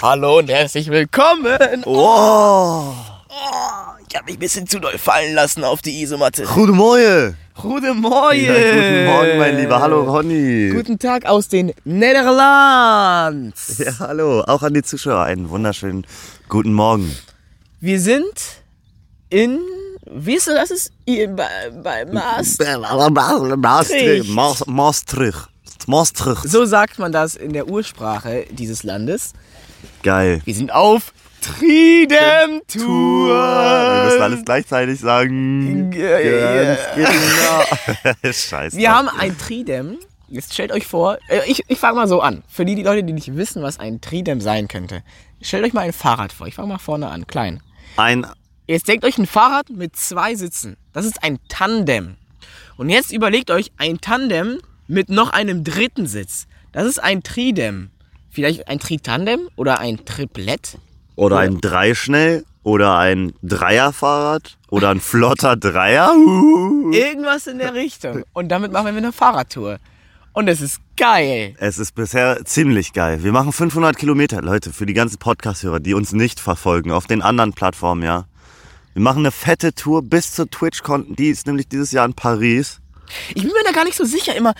Hallo und herzlich willkommen. Oh, Ich habe mich ein bisschen zu doll fallen lassen auf die Isomatte. gute Morgen. Gute Morgen. Ja, guten Morgen, mein Lieber. Hallo, Ronny. Guten Tag aus den Niederlanden. Ja, hallo. Auch an die Zuschauer einen wunderschönen guten Morgen. Wir sind in, wie ist das? Ist bei, bei Maas. Maastricht. Maas- Maastricht. Maastricht. So sagt man das in der Ursprache dieses Landes. Geil. Wir sind auf Tridem Tour. Wir müssen alles gleichzeitig sagen. Ja, ja, Ganz genau. Scheiße. Wir haben ein Tridem. Jetzt stellt euch vor, äh, ich, ich fange mal so an. Für die, die Leute, die nicht wissen, was ein Tridem sein könnte. Stellt euch mal ein Fahrrad vor. Ich fange mal vorne an, klein. ein Jetzt denkt euch ein Fahrrad mit zwei Sitzen. Das ist ein Tandem. Und jetzt überlegt euch ein Tandem mit noch einem dritten Sitz. Das ist ein Tridem. Vielleicht ein Tritandem oder ein Triplett. oder ein Dreischnell oder ein Dreierfahrrad oder ein flotter Dreier. Irgendwas in der Richtung. Und damit machen wir eine Fahrradtour. Und es ist geil. Es ist bisher ziemlich geil. Wir machen 500 Kilometer, Leute, für die ganzen Podcast-Hörer, die uns nicht verfolgen, auf den anderen Plattformen, ja. Wir machen eine fette Tour bis zur TwitchCon, die ist nämlich dieses Jahr in Paris. Ich bin mir da gar nicht so sicher immer.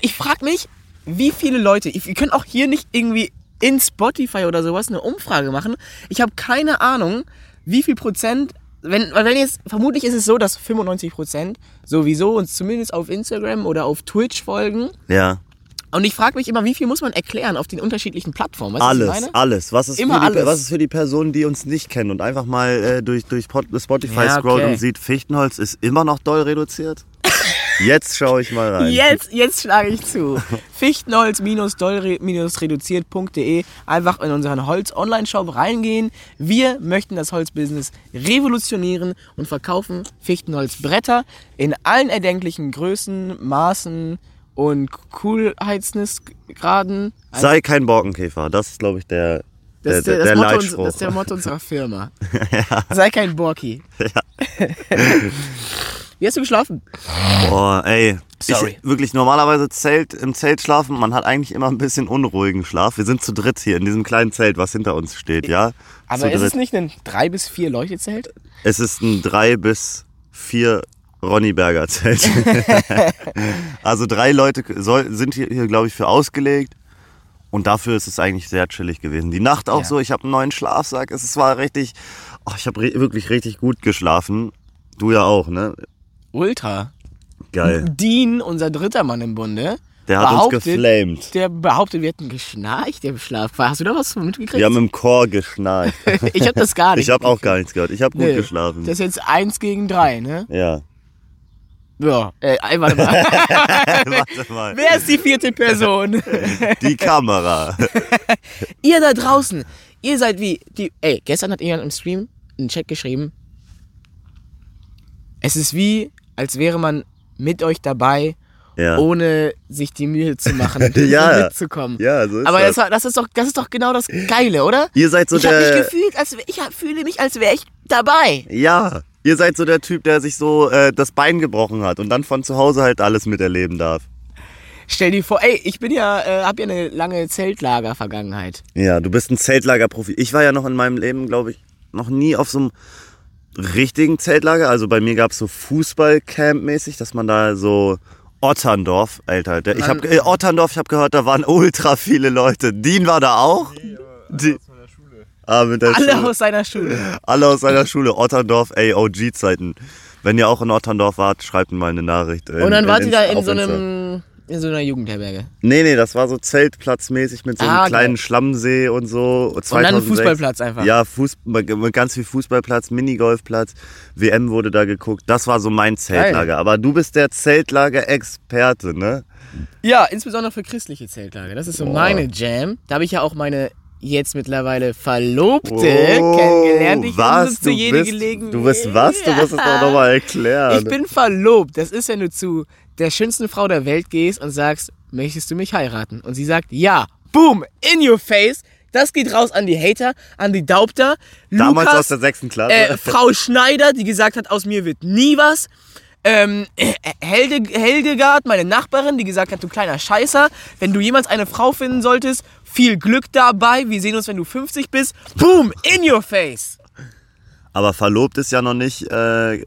Ich frage mich, wie viele Leute, wir können auch hier nicht irgendwie in Spotify oder sowas eine Umfrage machen. Ich habe keine Ahnung, wie viel Prozent, wenn, wenn jetzt, vermutlich ist es so, dass 95 Prozent sowieso uns zumindest auf Instagram oder auf Twitch folgen. Ja. Und ich frage mich immer, wie viel muss man erklären auf den unterschiedlichen Plattformen? Weißt Alles, alles. Was ist, Immer für die, alles. was ist für die Personen, die uns nicht kennen und einfach mal äh, durch, durch Spotify Ja, scrollt okay. und sieht, Fichtenholz ist immer noch doll reduziert? Jetzt schaue ich mal rein. Jetzt, jetzt schlage ich zu. Fichtenholz-reduziert.de. Einfach in unseren Holz-Online-Shop reingehen. Wir möchten das Holzbusiness revolutionieren und verkaufen Fichtenholzbretter in allen erdenklichen Größen, Maßen und Coolheitsgraden. Also, Sei kein Borkenkäfer, das ist, glaube ich, der, das, ist der, der, das, der Motto, uns- das der Motto unserer Firma. Sei kein Borki. Wie hast du geschlafen? Boah, ey. Sorry. Ich, wirklich, normalerweise Zelt, im Zelt schlafen, man hat eigentlich immer ein bisschen unruhigen Schlaf. Wir sind zu dritt hier in diesem kleinen Zelt, was hinter uns steht, ja? Aber zu ist es dritt. nicht ein drei bis vier Leuchtezelt? Es ist ein drei bis vier Ronny Berger Zelt. also drei Leute soll, sind hier, hier glaube ich, für ausgelegt. Und dafür ist es eigentlich sehr chillig gewesen. Die Nacht auch Ja. so, ich habe einen neuen Schlafsack. Es war richtig, oh, ich habe wirklich richtig gut geschlafen. Du ja auch, ne? Ultra. Geil. Dean, unser dritter Mann im Bunde, Der hat uns geflamed. der behauptet, wir hätten geschnarcht im Schlaf. Hast du da was mitgekriegt? Wir haben im Chor geschnarcht. ich habe das gar nicht. Ich habe auch gar nichts gehört. Ich habe gut Nee, geschlafen. Das ist jetzt eins gegen drei, ne? ja. Ja, äh, ey, warte mal. Warte mal. Wer ist die vierte Person? Die Kamera. ihr da draußen, ihr seid wie die. Ey, gestern hat jemand im Stream einen Chat geschrieben. Es ist wie, als wäre man mit euch dabei, Ja. ohne sich die Mühe zu machen, Ja. mitzukommen. Ja, so ist Aber das. das, ist doch, das ist doch genau das Geile, oder? Ihr seid so ich der. mich gefühlt, als ich hab- fühle mich, als wäre ich dabei. Ja, ihr seid so der Typ, der sich so äh, das Bein gebrochen hat und dann von zu Hause halt alles miterleben darf. Stell dir vor, ey, ich bin ja, äh, hab ja eine lange Zeltlager-Vergangenheit. Ja, du bist ein Zeltlagerprofi. Ich war ja noch in meinem Leben, glaube ich, noch nie auf so einem richtigen Zeltlager. Also bei mir gab's so Fußballcamp-mäßig, dass man da so Otterndorf, Alter. Der, ich Mann. hab, äh, Otterndorf, ich habe gehört, da waren ultra viele Leute. Dean war da auch? Die, ah, mit der Alle Schule. aus seiner Schule. Alle aus seiner Schule. Otterndorf, ey, OG-Zeiten. Wenn ihr auch in Otterndorf wart, schreibt mir mal eine Nachricht. in- Und dann wart ihr da in so einem, in so einer Jugendherberge. Nee, nee, das war so zeltplatzmäßig mit so einem Ah, kleinen geil. Schlammsee und so. Und dann ein 2006. Fußballplatz einfach. Ja, Fuß, mit mit ganz viel Fußballplatz, Minigolfplatz, WM wurde da geguckt. Das war so mein Zeltlager. Aber du bist der Zeltlager-Experte, ne? Ja, insbesondere für christliche Zeltlager. Das ist so meine Jam. Da habe ich ja auch meine jetzt mittlerweile Verlobte kennengelernt. Ich Oh, was? Du jede bist, Gelegenheit. du bist was? Du musst es doch nochmal erklären. Ich bin verlobt. Das ist, wenn du zu der schönsten Frau der Welt gehst und sagst, möchtest du mich heiraten? Und sie sagt, ja. Boom, in your face. Das geht raus an die Hater, an die Daubter. Damals Lukas, aus der sechsten Klasse. äh, Frau Schneider, die gesagt hat, aus mir wird nie was. Ähm, äh, Helde, Heldegard, meine Nachbarin, die gesagt hat, du kleiner Scheißer, wenn du jemals eine Frau finden solltest, viel Glück dabei, wir sehen uns, wenn du 50 bist. Boom, in your face. Aber verlobt ist ja noch nicht äh,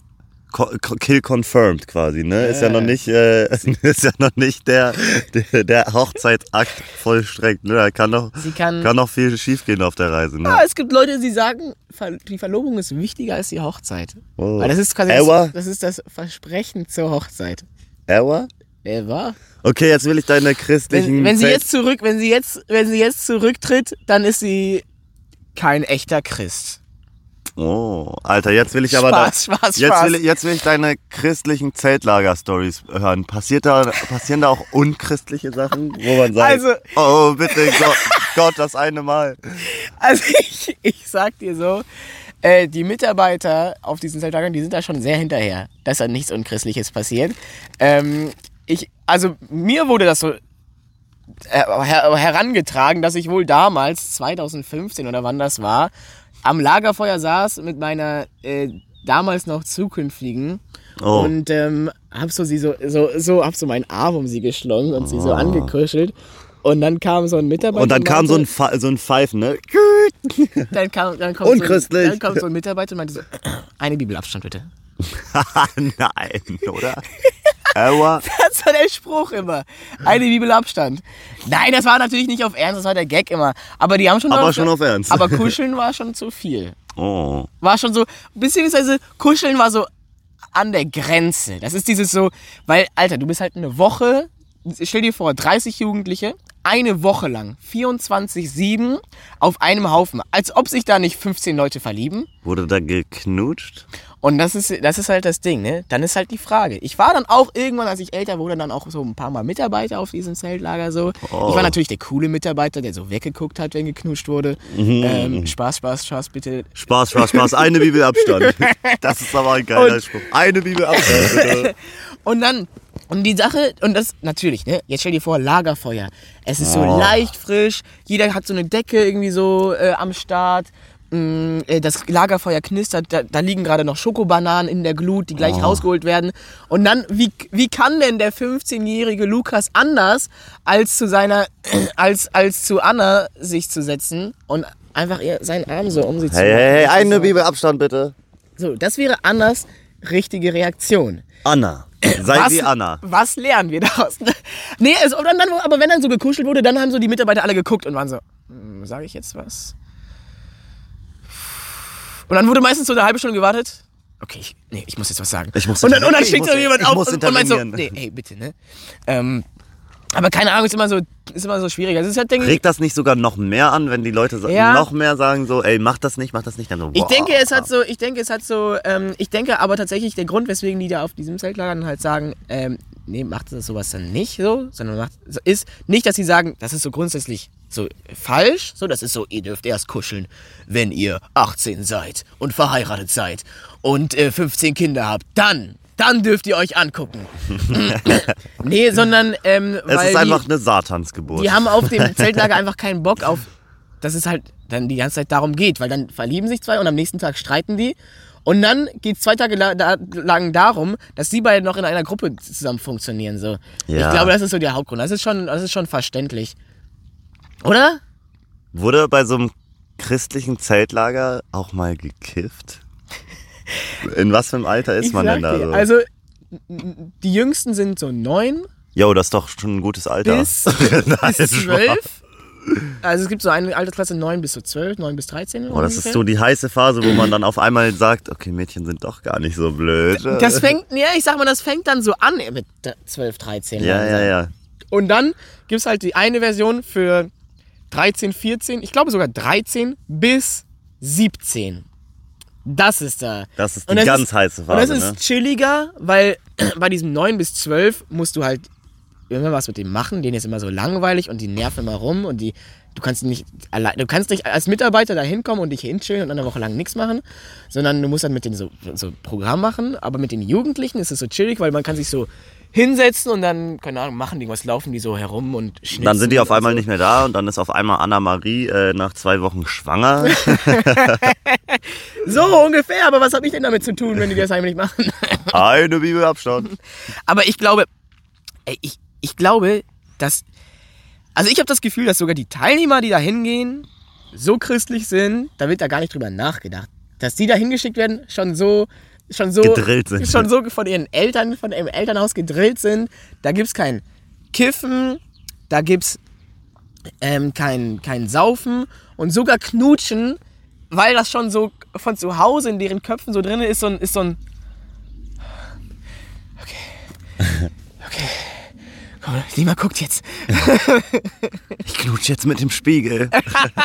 kill confirmed quasi, ne? Ist ja noch nicht, äh, ist ja noch nicht der, der, der Hochzeitsakt vollstreckt, ne? Da kann noch, Sie kann- kann noch viel schiefgehen auf der Reise, ne? Ja, es gibt Leute, die sagen, die Verlobung ist wichtiger als die Hochzeit. Oh. Weil das ist quasi das, das, ist das Versprechen zur Hochzeit. Ever? Wer war? Okay, jetzt will ich deine christlichen. Wenn, wenn sie jetzt zurück, wenn sie jetzt, wenn sie jetzt zurücktritt, dann ist sie kein echter Christ. Oh, Alter, jetzt will ich aber Spaß, da, Spaß, jetzt Spaß. will ich, jetzt will ich deine christlichen Zeltlager-Stories hören. Passiert da, passieren da auch unchristliche Sachen, wo man sagt, Also- oh bitte Gott, Gott, das eine Mal. Also ich, ich sag dir so, äh, die Mitarbeiter auf diesen Zeltlagern, die sind da schon sehr hinterher, dass da nichts Unchristliches passiert. Ähm, ich, also mir wurde das so äh, her herangetragen, dass ich wohl damals, 2015 oder wann das war, am Lagerfeuer saß mit meiner äh, damals noch zukünftigen Oh. und ähm, hab so sie so, so, so, hab so meinen Arm um sie geschlungen und sie so angekuschelt. Und dann kam so ein Mitarbeiter. Oh. Und dann und kam so ein, Pfe- so ein Pfeifen, ne? dann kam, dann kommt, so, Unchristlich. dann kommt so ein Mitarbeiter und meinte so, eine Bibelabstand bitte. Nein, oder? Ever? Das war der Spruch immer. Eine Bibelabstand. Nein, das war natürlich nicht auf Ernst, das war der Gag immer. Aber die haben schon Aber schon auf Ernst. Aber kuscheln war schon zu viel. Oh. War schon so, beziehungsweise kuscheln war so an der Grenze. Das ist dieses so, weil, Alter, du bist halt eine Woche, stell dir vor, 30 Jugendliche, eine Woche lang, 24-7 auf einem Haufen. Als ob sich da nicht 15 Leute verlieben. Wurde da geknutscht? Und das ist, das ist halt das Ding, ne? Dann ist halt die Frage. Ich war dann auch irgendwann, als ich älter wurde, dann auch so ein paar Mal Mitarbeiter auf diesem Zeltlager so. Oh. Ich war natürlich der coole Mitarbeiter, der so weggeguckt hat, wenn geknutscht wurde. Mhm. Ähm, Spaß, Spaß, Spaß, bitte. Spaß, Spaß, Spaß. Eine Bibelabstand. Das ist aber ein geiler Und- Spruch. Eine Bibelabstand, bitte. Und dann, und die Sache, und das natürlich, ne? Jetzt stell dir vor, Lagerfeuer. Es ist so Oh. leicht frisch, jeder hat so eine Decke irgendwie so äh, am Start. Mm, äh, Das Lagerfeuer knistert, da, da liegen gerade noch Schokobananen in der Glut, die Oh. gleich rausgeholt werden. Und dann, wie, wie kann denn der 15-jährige Lukas anders, als zu seiner, als, als zu Anna sich zu setzen und einfach ihr seinen Arm so um sie zu Hey, hey, hey, eine so, Bibelabstand, bitte. So, das wäre Annas richtige Reaktion. Anna. Sei was, wie Anna. Was lernen wir daraus? nee, dann, dann, aber wenn dann so gekuschelt wurde, dann haben so die Mitarbeiter alle geguckt und waren so, hm, sage ich jetzt was? Und dann wurde meistens so eine halbe Stunde gewartet. Okay, ich, nee, ich muss jetzt was sagen. Ich muss und dann, und dann ich muss- so jemand ich auf und, und meint so, nee, ey, bitte, ne? Ähm, aber keine Ahnung, ist immer so, ist immer so schwierig. Also es ist halt, denke ich, Regt das nicht sogar noch mehr an, wenn die Leute Ja. noch mehr sagen so, ey, mach das nicht, mach das nicht, dann so, Ich boah. denke, es hat so, ich denke, es hat so, ähm, ich denke aber tatsächlich, der Grund, weswegen die da auf diesem Zeltlager dann halt sagen, ähm, nee, macht das sowas dann nicht so, sondern macht, ist nicht, dass sie sagen, das ist so grundsätzlich so falsch, so, das ist so, ihr dürft erst kuscheln, wenn ihr 18 seid und verheiratet seid und äh, 15 Kinder habt, dann, dann dürft ihr euch angucken. nee, sondern, ähm, Es weil ist einfach die, eine Satansgeburt. die haben auf dem Zeltlager einfach keinen Bock auf, dass es halt dann die ganze Zeit darum geht, weil dann verlieben sich zwei und am nächsten Tag streiten die. Und dann geht es zwei Tage lang darum, dass die beiden noch in einer Gruppe zusammen funktionieren. So. Ja. Ich glaube, das ist so der Hauptgrund. Das ist schon, das ist schon verständlich. Oder? Wurde bei so einem christlichen Zeltlager auch mal gekifft? In was für einem Alter ist Ich man denn da so? Also, die Jüngsten sind so neun Jo, das ist doch schon ein gutes Alter. bis, Nein, bis zwölf. Also es gibt so eine Altersklasse 9 bis so 12, 9 bis 13. Oh, das ungefähr. ist so die heiße Phase, wo man dann auf einmal sagt, okay, Mädchen sind doch gar nicht so blöd. Das fängt, ja, ich sag mal, das fängt dann so an mit 12, 13. ja, langsam. ja, ja. Und dann gibt es halt die eine Version für 13, 14, ich glaube sogar 13 bis 17. Das ist da. Das ist die das ganz heiße Und das Phase, ist ne? chilliger, weil bei diesem 9 bis 12 musst du halt immer was mit dem machen. Denen ist immer so langweilig und die nerven immer rum und die. Du kannst nicht allein, du kannst nicht als Mitarbeiter da hinkommen und dich hinchillen und eine Woche lang nichts machen, sondern du musst dann mit denen so, so Programm machen. Aber mit den Jugendlichen ist es so chillig, weil man kann sich so hinsetzen und dann, keine Ahnung, machen die was, laufen die so herum und schnitzen. Dann sind die auf einmal so. nicht mehr da und dann ist auf einmal Anna-Marie äh, nach zwei Wochen schwanger. So ungefähr, aber was habe ich denn damit zu tun, wenn die das heimlich machen? Eine Bibelabstand. Aber ich glaube, ey, ich, ich glaube, dass Also ich habe das Gefühl, dass sogar die Teilnehmer, die da hingehen, so christlich sind, da wird da gar nicht drüber nachgedacht. Dass die da hingeschickt werden, schon so, schon so, Gedrillt sind. schon so von ihren Eltern, von ihrem Elternhaus gedrillt sind. Da gibt's kein Kiffen, da gibt's ähm, kein, kein Saufen und sogar Knutschen, weil das schon so von zu Hause in deren Köpfen so drin ist, so ein, ist so ein. Okay. Okay. Lima guckt jetzt. Ich knutsch jetzt mit dem Spiegel.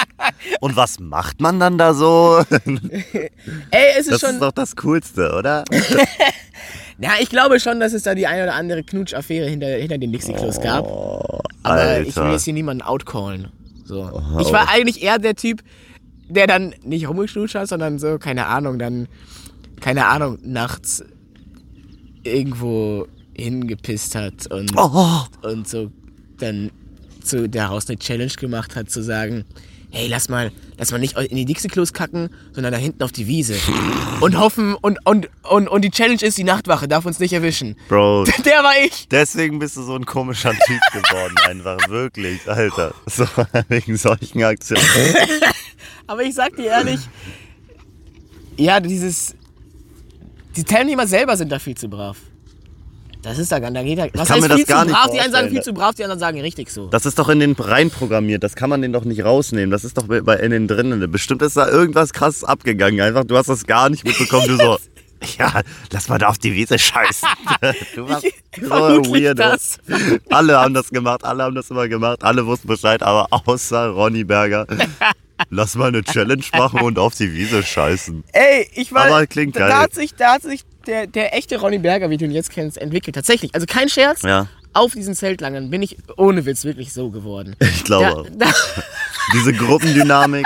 Und was macht man dann da so? Ey, es ist Das schon. ist doch das Coolste, oder? Ja, ich glaube schon, dass es da die eine oder andere Knutschaffäre hinter, hinter den Dixie-Klos gab. Aber ich will Alter. jetzt hier niemanden outcallen. So. Ich war eigentlich eher der Typ, der dann nicht rumgeknutscht hat, sondern so, keine Ahnung, dann, keine Ahnung, nachts irgendwo hingepisst hat und, Oh, und so dann zu daraus eine Challenge gemacht hat, zu sagen, hey, lass mal, lass mal nicht in die Dixie-Klos kacken, sondern da hinten auf die Wiese. Und hoffen, und, und, und, und die Challenge ist, die Nachtwache darf uns nicht erwischen. Bro, Der war ich. deswegen bist du so ein komischer Typ geworden, einfach. Wirklich, Alter. So, wegen solchen Aktionen. Aber ich sag dir ehrlich, ja, dieses. Die Teilnehmer selber sind da viel zu brav. Das ist da gar da geht da, Was kann heißt mir das viel gar zu nicht brav? Die einen sagen viel zu brav, die anderen sagen richtig so. Das ist doch in den reinprogrammiert. Das kann man den doch nicht rausnehmen. Das ist doch bei in den drinnen. Bestimmt ist da irgendwas krasses abgegangen. Einfach, du hast das gar nicht mitbekommen. Du so, ja, lass mal da auf die Wiese scheißen. Du warst so das. Alle haben das gemacht. Alle haben das immer gemacht. Alle wussten Bescheid. Aber außer Ronny Berger. Lass mal eine Challenge machen und auf die Wiese scheißen. Ey, ich war. Aber klingt geil. Da hat sich, da hat sich der, der echte Ronny Berger, wie du ihn jetzt kennst, entwickelt. Tatsächlich. Also kein Scherz. Ja. Auf diesen Zeltlangern bin ich ohne Witz wirklich so geworden. Ich glaube Da, da, Diese Gruppendynamik.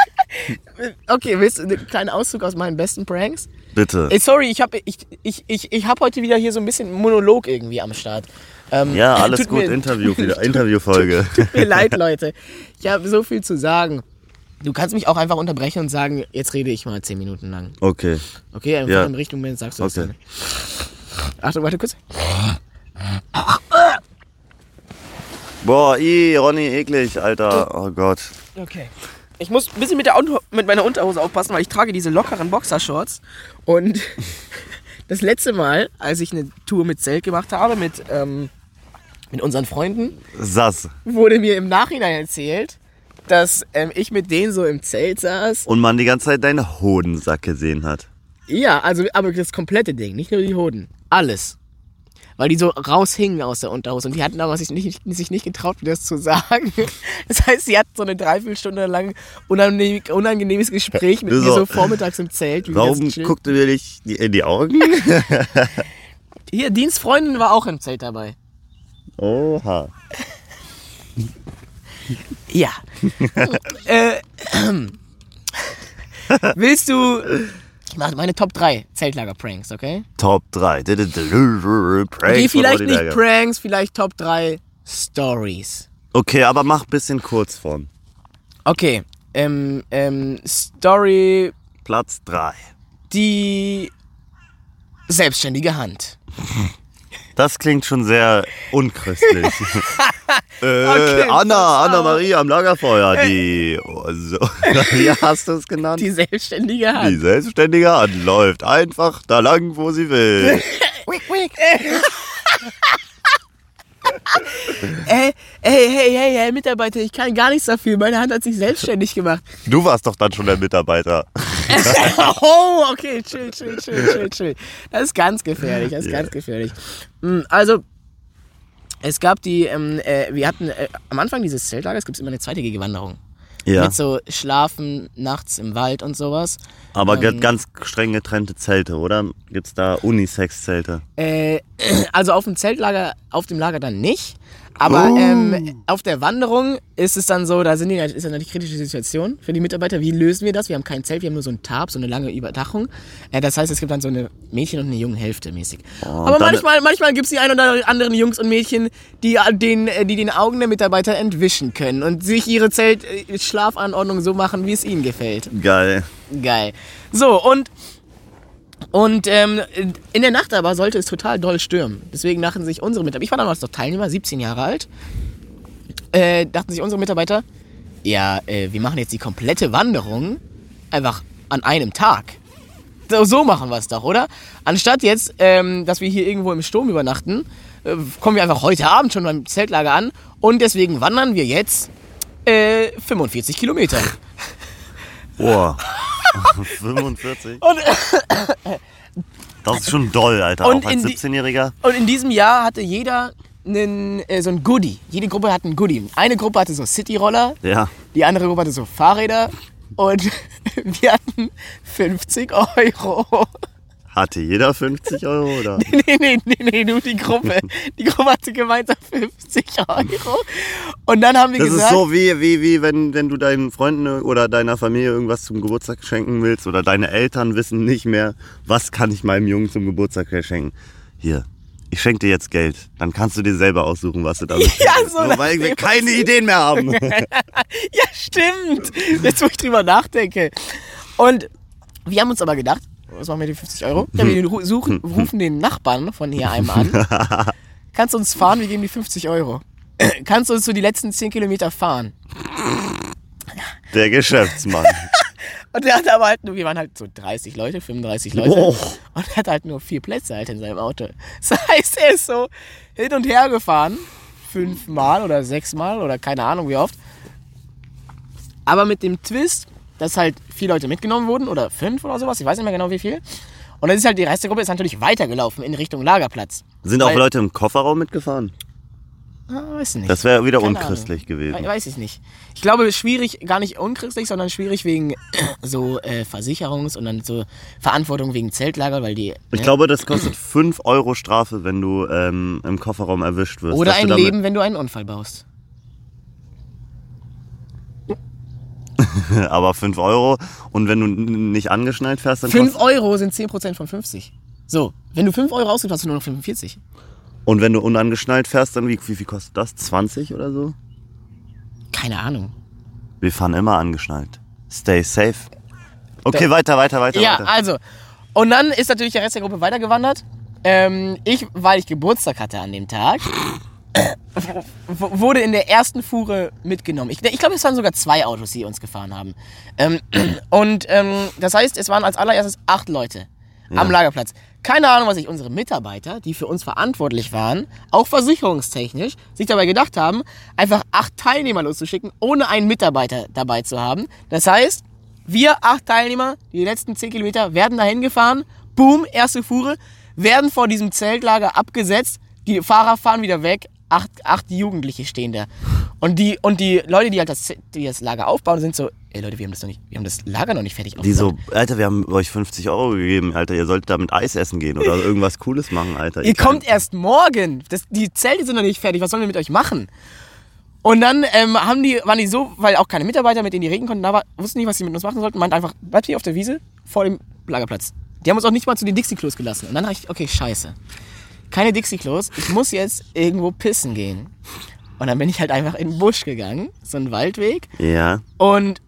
okay, willst du einen kleinen Auszug aus meinen besten Pranks? Bitte. Ey, sorry, ich habe ich, ich, ich, ich hab heute wieder hier so ein bisschen Monolog irgendwie am Start. Ähm, Ja, alles tut gut. mir- Interview wieder. Interviewfolge. Tut mir leid, Leute. Ich habe so viel zu sagen. Du kannst mich auch einfach unterbrechen und sagen, jetzt rede ich mal zehn Minuten lang. Okay. Okay, einfach Ja. in Richtung Moment sagst du das Okay. dann. Achtung, warte kurz. Boah, ih, Ronny, eklig, Alter. Oh Gott. Okay. Ich muss ein bisschen mit, der mit meiner Unterhose aufpassen, weil ich trage diese lockeren Boxershorts. Und das letzte Mal, als ich eine Tour mit Zelt gemacht habe, mit, ähm, mit unseren Freunden, Sass. wurde mir im Nachhinein erzählt, dass ähm, ich mit denen so im Zelt saß. Und man die ganze Zeit deinen Hodensack gesehen hat. Ja, also aber das komplette Ding, nicht nur die Hoden. Alles. Weil die so raushingen aus der Unterhose und die hatten aber sich nicht, sich nicht getraut, mir das zu sagen. Das heißt, sie hatten so eine Dreiviertelstunde lang unangenehm, unangenehmes Gespräch mit mir so, so vormittags im Zelt. Warum du mir nicht in die Augen? Hier, Dienstfreundin war auch im Zelt dabei. Oha. Ja. äh, willst du. Ich mache meine Top 3 Zeltlager-Pranks, okay? Top 3. Pranks Okay, von vielleicht nicht. Pranks, vielleicht Top 3 Stories. Okay, aber mach bisschen Kurzform. Okay, ähm, ähm, Story, Platz 3. die selbstständige Hand. Das klingt schon sehr unchristlich. äh, Okay, Anna. Anna Maria am Lagerfeuer, die. Oh, so. Wie hast du es genannt? Die selbstständige Die Hand. selbstständige Hand läuft einfach da lang, wo sie will. Ey, hey, hey, hey, hey, Mitarbeiter, ich kann gar nichts dafür. Meine Hand hat sich selbstständig gemacht. Du warst doch dann schon der Mitarbeiter. oh, okay, chill, chill, chill, chill, chill. Das ist ganz gefährlich, das ist Ja. ganz gefährlich. Mm, Also, es gab die, ähm, äh, wir hatten äh, am Anfang dieses Zeltlagers gibt es immer eine zweitägige Wanderung. Ja. Mit so Schlafen nachts im Wald und sowas. Aber Ähm. ganz streng getrennte Zelte, oder? Gibt's da Unisex-Zelte? Äh, also auf dem Zeltlager, auf dem Lager dann nicht. Aber Oh. ähm, auf der Wanderung ist es dann so, da sind die, ist dann eine kritische Situation für die Mitarbeiter. Wie lösen wir das? Wir haben kein Zelt, wir haben nur so ein Tarp, so eine lange Überdachung. Äh, das heißt, es gibt dann so eine Mädchen- und eine Jungenhälfte mäßig. Aber dann- manchmal, manchmal gibt es die ein oder anderen Jungs und Mädchen, die den, äh, die den Augen der Mitarbeiter entwischen können und sich ihre Zelt-Schlafanordnung so machen, wie es ihnen gefällt. Geil. Geil. So, und, und ähm, in der Nacht aber sollte es total doll stürmen. Deswegen dachten sich unsere Mitarbeiter, ich war damals noch Teilnehmer, 17 Jahre alt. äh, dachten sich unsere Mitarbeiter, ja, äh, wir machen jetzt die komplette Wanderung einfach an einem Tag. So, so machen wir es doch, oder? Anstatt jetzt, ähm, dass wir hier irgendwo im Sturm übernachten, äh, kommen wir einfach heute Abend schon beim Zeltlager an und deswegen wandern wir jetzt äh, 45 Kilometer. Boah. 45? Und, Das ist schon doll, Alter. Und auch als in die- 17-Jähriger. und in diesem Jahr hatte jeder einen, äh, so ein Goodie. Jede Gruppe hatte ein Goodie. Eine Gruppe hatte so Cityroller, Ja. die andere Gruppe hatte so Fahrräder und wir hatten 50 Euro. Hatte jeder 50 Euro, oder? Nee, nee, nee, nee, nur die Gruppe. Die Gruppe hatte gemeinsam 50 Euro. Und dann haben wir Das gesagt, ist so wie, wie, wie wenn, wenn du deinen Freunden oder deiner Familie irgendwas zum Geburtstag schenken willst oder deine Eltern wissen nicht mehr, was kann ich meinem Jungen zum Geburtstag schenken. Hier, ich schenke dir jetzt Geld. Dann kannst du dir selber aussuchen, was du damit Ja, so Nur weil wir keine Ideen mehr haben. ja, stimmt. Jetzt, wo ich drüber nachdenke. Und wir haben uns aber gedacht, was machen wir den 50 Euro? Ja, wir ru- suchen, rufen den Nachbarn von hier einem an. Kannst du uns fahren? Wir geben die 50 Euro. Kannst du uns so die letzten 10 Kilometer fahren? Der Geschäftsmann. Und der hatte aber halt nur, wir waren halt so 30 Leute, 35 Leute. Oh. Und er hatte halt nur vier Plätze halt in seinem Auto. Das heißt, er ist so hin und her gefahren. Fünfmal oder sechsmal oder keine Ahnung wie oft. Aber mit dem Twist, dass halt vier Leute mitgenommen wurden oder fünf oder sowas, ich weiß nicht mehr genau wie viel. Und dann ist halt die Rest der Gruppe ist natürlich weitergelaufen in Richtung Lagerplatz. Sind auch Weil- Leute im Kofferraum mitgefahren? Ah, weiß nicht. Das wäre wieder Keine unchristlich We- gewesen. Weiß ich nicht. Ich glaube, schwierig, gar nicht unchristlich, sondern schwierig wegen so äh, Versicherungs- und dann so Verantwortung wegen Zeltlager, weil die. Ich ne? glaube, das kostet 5 Euro Strafe, wenn du ähm, im Kofferraum erwischt wirst. Oder dass du ein damit- Leben, wenn du einen Unfall baust. Aber 5 Euro und wenn du nicht angeschnallt fährst, dann 5 kostet, Euro sind 10% von 50. So, wenn du 5 Euro ausgibst, hast du nur noch 45. Und wenn du unangeschnallt fährst, dann wie, wie viel kostet das? 20 oder so? Keine Ahnung. Wir fahren immer angeschnallt. Stay safe. Okay, Da- weiter, weiter, weiter, Ja, weiter. also. Und dann ist natürlich der Rest der Gruppe weitergewandert. Ähm, ich, weil ich Geburtstag hatte an dem Tag, wurde in der ersten Fuhre mitgenommen. Ich, ich glaube, es waren sogar zwei Autos, die uns gefahren haben. Ähm, und ähm, das heißt, es waren als allererstes acht Leute am Lagerplatz. Keine Ahnung, was sich unsere Mitarbeiter, die für uns verantwortlich waren, auch versicherungstechnisch, sich dabei gedacht haben, einfach acht Teilnehmer loszuschicken, ohne einen Mitarbeiter dabei zu haben. Das heißt, wir acht Teilnehmer, die letzten zehn Kilometer, werden dahin gefahren. Boom, erste Fuhre, werden vor diesem Zeltlager abgesetzt. Die Fahrer fahren wieder weg. Acht, acht Jugendliche stehen da. Und die, und die Leute, die halt das, die das Lager aufbauen, sind so, ey Leute, wir haben das noch nicht, wir haben das Lager noch nicht fertig Die aufgebaut. so, Alter, wir haben euch 50 Euro gegeben, Alter, ihr solltet damit Eis essen gehen oder irgendwas Cooles machen, Alter. Ihr könnt- kommt erst morgen. Das, die Zelte sind noch nicht fertig. Was sollen wir mit euch machen? Und dann ähm, haben die, waren die so, weil auch keine Mitarbeiter, mit denen die reden konnten, da war, wussten nicht, was sie mit uns machen sollten, meint einfach, bleibt hier auf der Wiese vor dem Lagerplatz. Die haben uns auch nicht mal zu den Dixie-Klos gelassen. Und dann dachte ich, okay, scheiße. Keine Dixie-Klos, ich muss jetzt irgendwo pissen gehen. Und dann bin ich halt einfach in den Busch gegangen, so einen Waldweg. Ja. Und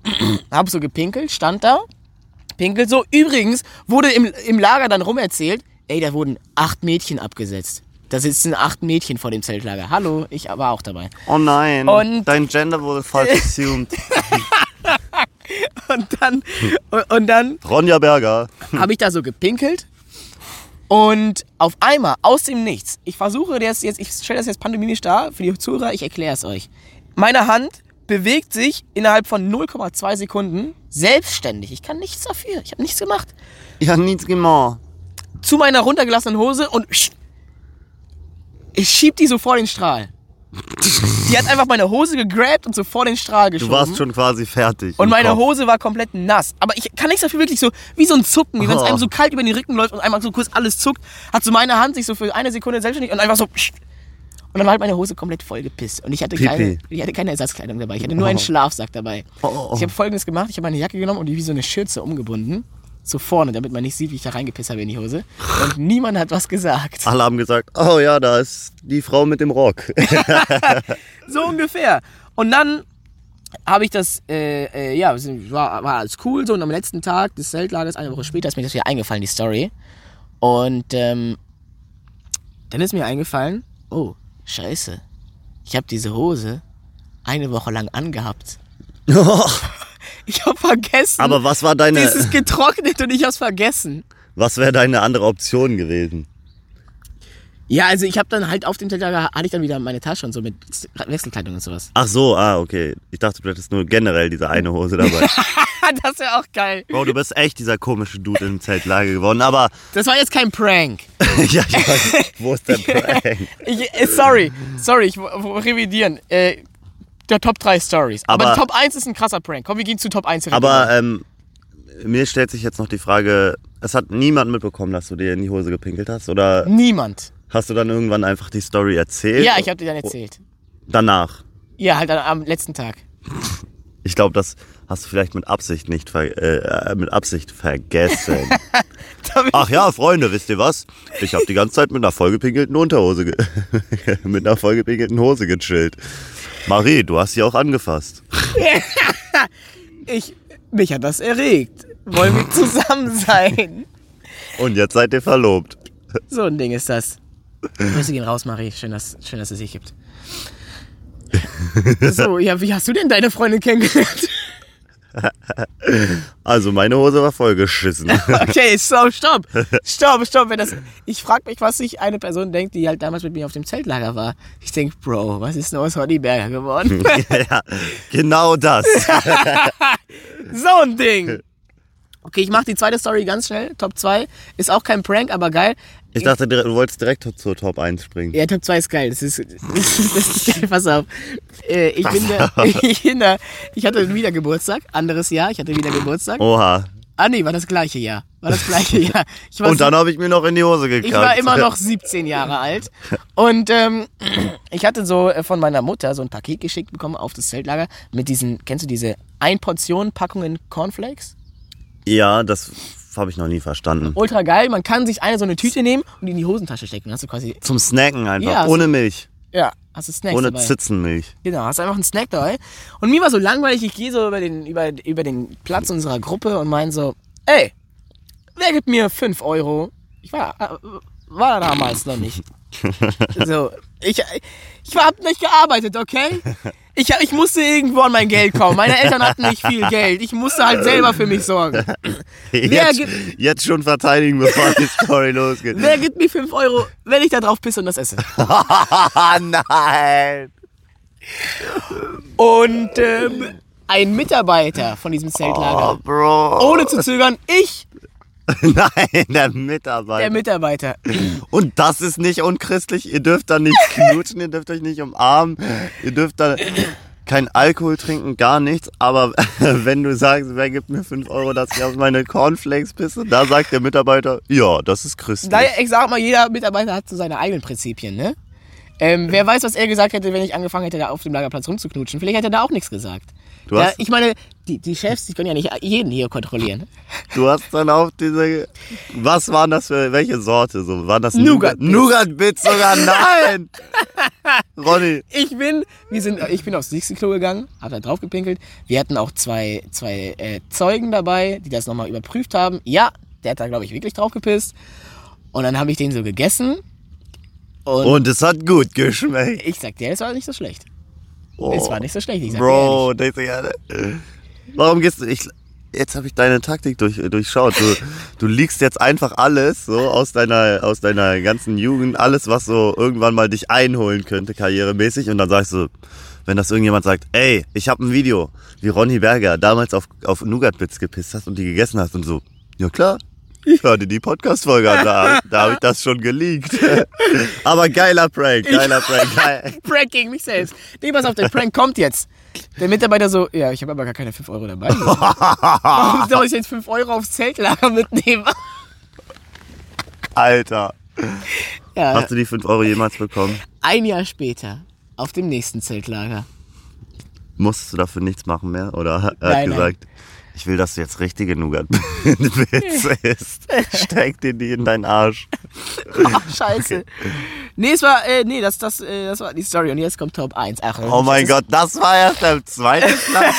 hab so gepinkelt, stand da, pinkelt so. Übrigens wurde im, im Lager dann rumerzählt, ey, da wurden acht Mädchen abgesetzt. Da sitzen acht Mädchen vor dem Zeltlager. Hallo, ich war auch dabei. Oh nein, Und- dein Gender wurde falsch assumed. Und dann, und, und dann Ronja Berger. habe ich da so gepinkelt. Und auf einmal, aus dem Nichts, ich versuche das jetzt, ich stelle das jetzt pandemisch dar für die Zuhörer, ich erkläre es euch. Meine Hand bewegt sich innerhalb von 0,2 Sekunden selbstständig. Ich kann nichts dafür. Ich habe nichts gemacht. Ich hab nichts gemacht. zu meiner runtergelassenen Hose und ich schieb die so vor den Strahl. Die hat einfach meine Hose gegrabt und so vor den Strahl Du geschoben. warst schon quasi fertig. und meine Kopf. Hose war komplett nass. Aber ich kann nichts dafür, wirklich so, wie so ein Zucken, wie wenn es Oh. einem so kalt über den Rücken läuft und einmal so kurz alles zuckt, hat so meine Hand sich so für eine Sekunde selbstständig und einfach so. Und dann war halt meine Hose komplett voll gepisst. Und ich hatte, Pipi. keine, ich hatte keine Ersatzkleidung dabei. Ich hatte nur einen Oh. Schlafsack dabei. Oh, oh, oh. Ich habe folgendes gemacht: Ich habe meine Jacke genommen und die wie so eine Schürze umgebunden. So vorne, damit man nicht sieht, wie ich da reingepisst habe in die Hose. Und niemand hat was gesagt. Alle haben gesagt, oh ja, da ist die Frau mit dem Rock. So ungefähr. Und dann habe ich das, äh, äh, ja, war, war alles cool. So, und am letzten Tag des Zeltlagers, eine Woche später, ist mir das wieder eingefallen, die Story. Und ähm, dann ist mir eingefallen, oh, scheiße. Ich habe diese Hose eine Woche lang angehabt. Ich habe vergessen. Aber was war deine, Es ist getrocknet und ich hab's vergessen. was wäre deine andere Option gewesen? Ja, also ich habe dann halt auf dem Zeltlager hatte ich dann wieder meine Tasche und so mit Wechselkleidung und sowas. Ach so, ah, okay. Ich dachte, du hättest nur generell diese eine Hose dabei. das wäre auch geil. Bro, du bist echt dieser komische Dude im Zeltlager geworden, aber Das war jetzt kein Prank. ja, ich weiß, wo ist der Prank? Ich, sorry, sorry, ich wo- revidieren. Äh, der Top 3 Stories. Aber, Aber- Top 1 ist ein krasser Prank. Komm, wir gehen zu Top 1. Aber ähm, mir stellt sich jetzt noch die Frage, es hat niemand mitbekommen, dass du dir in die Hose gepinkelt hast? Oder Niemand. hast du dann irgendwann einfach die Story erzählt? Ja, ich habe dir dann erzählt. Danach. Ja, halt am, letzten Tag. Ich glaube, das hast du vielleicht mit Absicht nicht ver äh, mit Absicht vergessen. Ach ja, Freunde, wisst ihr was? Ich habe die ganze Zeit mit einer vollgepinkelten Unterhose, mit einer vollgepinkelten Hose gechillt. Marie, du hast sie auch angefasst. Ich, mich hat das erregt. Wollen wir zusammen sein? Und jetzt seid ihr verlobt. So ein Ding ist das. Grüße gehen raus, Marie. Schön, dass, schön, dass es sich gibt. So, ja, wie hast du denn deine Freundin kennengelernt? Also meine Hose war vollgeschissen. Okay, so, stopp. Stopp, stopp. Wenn das, ich frage mich, was sich eine Person denkt, die halt damals mit mir auf dem Zeltlager war. Ich denk, Bro, was ist denn aus Honeyberger geworden? ja, genau das. so ein Ding. Okay, ich mache die zweite Story ganz schnell. Top 2. Ist auch kein Prank, aber geil. Ich dachte, du wolltest direkt zur Top 1 springen. Ja, Top 2 ist geil. Das ist, das ist, geil. Pass auf. Äh, ich, bin da, ich, bin da, ich hatte wieder Geburtstag. Anderes Jahr. Ich hatte wieder Geburtstag. Oha. Ah, nee, war das gleiche Jahr. War das gleiche Jahr. Und dann habe ich mir noch in die Hose gekackt. Ich war immer noch 17 Jahre alt. Und ähm, ich hatte so äh, von meiner Mutter so ein Paket geschickt bekommen auf das Zeltlager mit diesen, kennst du diese Ein-Portion-Packungen Cornflakes? Ja, das habe ich noch nie verstanden. Ultra geil. Man kann sich eine so eine Tüte nehmen und die in die Hosentasche stecken. Hast du quasi, Zum Snacken einfach. Ja, ohne Milch. ja, hast du Snacks Ohne dabei. Zitzenmilch. Genau, hast einfach einen Snack dabei. Und mir war so langweilig, ich gehe so über den, über, über den Platz unserer Gruppe und mein so, ey, wer gibt mir 5 Euro? Ich war, äh, war da damals noch nicht. So, ich, ich hab nicht gearbeitet, okay? Ich, ich musste irgendwo an mein Geld kommen. Meine Eltern hatten nicht viel Geld. Ich musste halt selber für mich sorgen. Jetzt, gibt- jetzt schon verteidigen, bevor die Story losgeht. Wer gibt mir 5 Euro, wenn ich da drauf pisse und das esse? Nein. Und ähm, ein Mitarbeiter von diesem Oh, Zeltlager, Bro. ohne zu zögern, ich, Nein, der Mitarbeiter. der Mitarbeiter, Und das ist nicht unchristlich. Ihr dürft da nicht knutschen, ihr dürft euch nicht umarmen, ihr dürft da kein Alkohol trinken, gar nichts. Aber wenn du sagst, wer gibt mir 5 Euro, dass ich auf meine Cornflakes pisse, da sagt der Mitarbeiter, ja, das ist christlich. Naja, ich sag mal, jeder Mitarbeiter hat so seine eigenen Prinzipien, ne? Ähm, wer weiß, was er gesagt hätte, wenn ich angefangen hätte, da auf dem Lagerplatz rumzuknutschen. Vielleicht hätte er da auch nichts gesagt. Du Ja, hast- ich meine, die, die Chefs, die können ja nicht jeden hier kontrollieren. Du hast dann auf diese. Was waren das für welche Sorte? So, waren das Nougat-Bits. Nougat-Bits sogar? Nein! Ronny. Ich bin, wir sind, ich bin aufs Dixie-Klo gegangen, hab da drauf gepinkelt. Wir hatten auch zwei, zwei äh, Zeugen dabei, die das nochmal überprüft haben. Ja, der hat da, glaube ich, wirklich drauf gepisst. Und dann habe ich den so gegessen. Und, Und es hat gut geschmeckt. ich sag dir, es war nicht so schlecht. Oh. Es war nicht so schlecht, ich sag dir Bro, das ist ja- warum gehst du? Ich, jetzt habe ich deine Taktik durch, durchschaut. Du, du liegst jetzt einfach alles so aus deiner, aus deiner ganzen Jugend, alles, was so irgendwann mal dich einholen könnte, karrieremäßig. Und dann sagst du, wenn das irgendjemand sagt, ey, ich habe ein Video, wie Ronny Berger damals auf, auf Nougat-Bits gepisst hast und die gegessen hast und so, ja klar. Hör dir die Podcast-Folge an, da, da habe ich das schon geleakt. Aber geiler Prank, geiler Prank. Geil. Prank gegen mich selbst. Nee, pass auf, der Prank kommt jetzt. Der Mitarbeiter so, ja, ich habe aber gar keine 5 Euro dabei. Warum soll ich jetzt 5 Euro aufs Zeltlager mitnehmen? Alter. Ja, Hast du die 5 Euro jemals bekommen? ein Jahr später, auf dem nächsten Zeltlager. Musstest du dafür nichts machen mehr? Oder er hat Nein, nein. Ich will, dass du jetzt richtige Nougat-Bits isst. Steck dir die in deinen Arsch. Ach, scheiße. Nee, es war, äh, nee, das, das, äh, das war die Story. Und jetzt kommt Top 1. Ach, Oh mein Gott, das war erst der zweite Platz.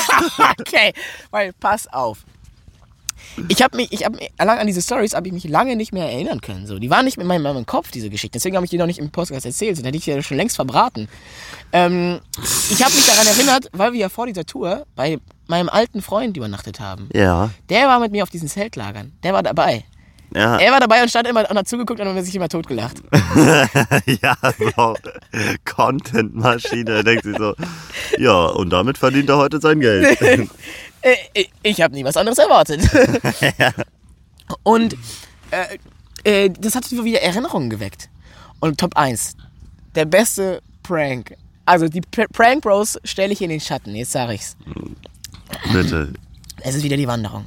okay, weil, pass auf. ich habe mich, ich habe an diese Stories habe ich mich lange nicht mehr erinnern können. So, die waren nicht mehr in meinem, in meinem Kopf diese Geschichte. Deswegen habe ich die noch nicht im Podcast erzählt. Sonst hätte ich die ja schon längst verbraten. Ähm, ich habe mich daran erinnert, weil wir ja vor dieser Tour bei meinem alten Freund übernachtet haben. Ja. Der war mit mir auf diesen Zeltlagern. Der war dabei. Ja. Er war dabei und stand immer und hat zugeguckt und hat sich immer totgelacht. ja, so. Content-Maschine. Er denkt sich so, ja, und damit verdient er heute sein Geld. Äh, ich ich habe nie was anderes erwartet. Und äh, äh, das hat wieder Erinnerungen geweckt. Und Top 1, der beste Prank. Also die Pr Prank Bros stelle ich in den Schatten, jetzt sage ich's. Bitte. Es ist wieder die Wanderung.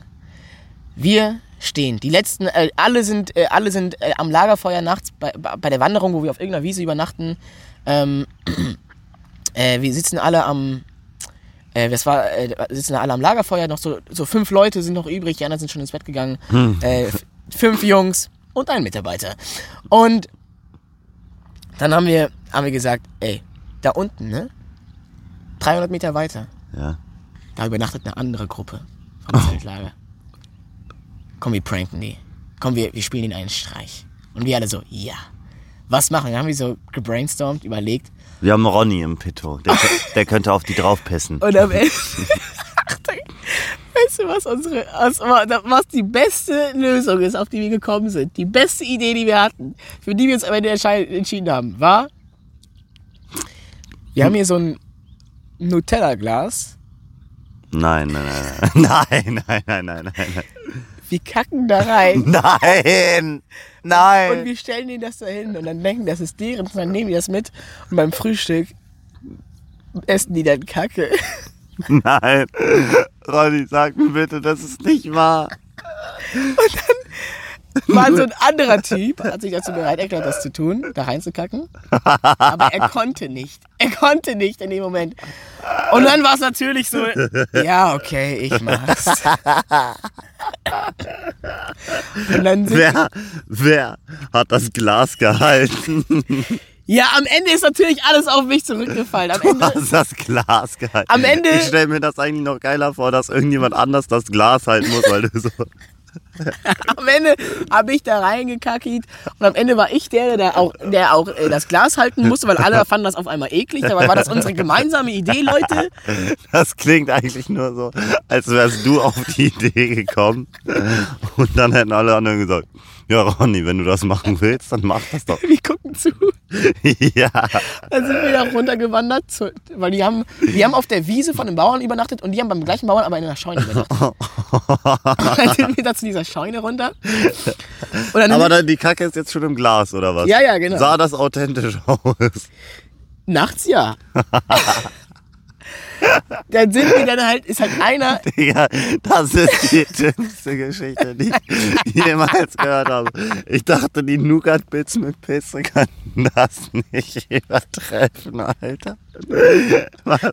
Wir stehen. Die letzten, äh, alle sind, äh, alle sind äh, am Lagerfeuer nachts bei, bei der Wanderung, wo wir auf irgendeiner Wiese übernachten. Ähm, äh, wir sitzen alle am, äh, das war, äh, sitzen alle am Lagerfeuer. Noch so, so fünf Leute sind noch übrig. Die anderen sind schon ins Bett gegangen. Äh, f- fünf Jungs und ein Mitarbeiter. Und dann haben wir, haben wir gesagt, ey, da unten, ne? 300 Meter weiter. Ja. Da übernachtet eine andere Gruppe vom Zeltlager. Komm, wir pranken die. Komm, wir, wir spielen ihnen einen Streich. Und wir alle so, ja. Was machen? Dann haben wir so gebrainstormt, überlegt. Wir haben Ronny im Petto. Der, der könnte auf die draufpissen. Und am Ende. Weißt du, was unsere. Was, was die beste Lösung ist, auf die wir gekommen sind? Die beste Idee, die wir hatten, für die wir uns am Ende entschieden haben, war. Wir haben hier so ein Nutella-Glas. Nein, nein, nein, nein. Nein, nein, nein, nein, nein. Wir kacken da rein. Nein! Und Nein! wir stellen ihnen das da hin und dann denken, das ist deren, und dann nehmen die das mit und beim Frühstück essen die dann Kacke. Nein! Ronny, sag mir bitte, das ist nicht wahr. War so ein anderer Typ, hat sich dazu bereit erklärt, das zu tun, da reinzukacken. Aber er konnte nicht. Er konnte nicht in dem Moment. Und dann war es natürlich so, ja, okay, ich mach's. Und dann sind, Wer, wer hat das Glas gehalten? ja, am Ende ist natürlich alles auf mich zurückgefallen. Am Du Ende, hast das Glas gehalten. Am Ende- Ich stelle mir das eigentlich noch geiler vor, dass irgendjemand anders das Glas halten muss, weil du so. am Ende habe ich da reingekackt und am Ende war ich der, der auch, der auch äh, das Glas halten musste, weil alle fanden das auf einmal eklig. Dabei war das unsere gemeinsame Idee, Leute. Das klingt eigentlich nur so, als wärst du auf die Idee gekommen. Und dann hätten alle anderen gesagt, ja Ronny, wenn du das machen willst, dann mach das doch. Wir gucken zu. ja. Dann sind wir da runtergewandert, zu, weil die haben, die haben auf der Wiese von den Bauern übernachtet und die haben beim gleichen Bauern aber in einer Scheune übernachtet. Dann sind wir da zu dieser Scheune runter. Dann Aber dann, die Kacke ist jetzt schon im Glas, oder was? Ja, ja, genau. Sah das authentisch aus? nachts ja. Dann sind wir dann halt, ist halt einer, Digga, das ist die dümmste Geschichte, die ich jemals gehört habe. Ich dachte, die Nougat-Bits mit Pisse könnten das nicht übertreffen, Alter. sind wir dann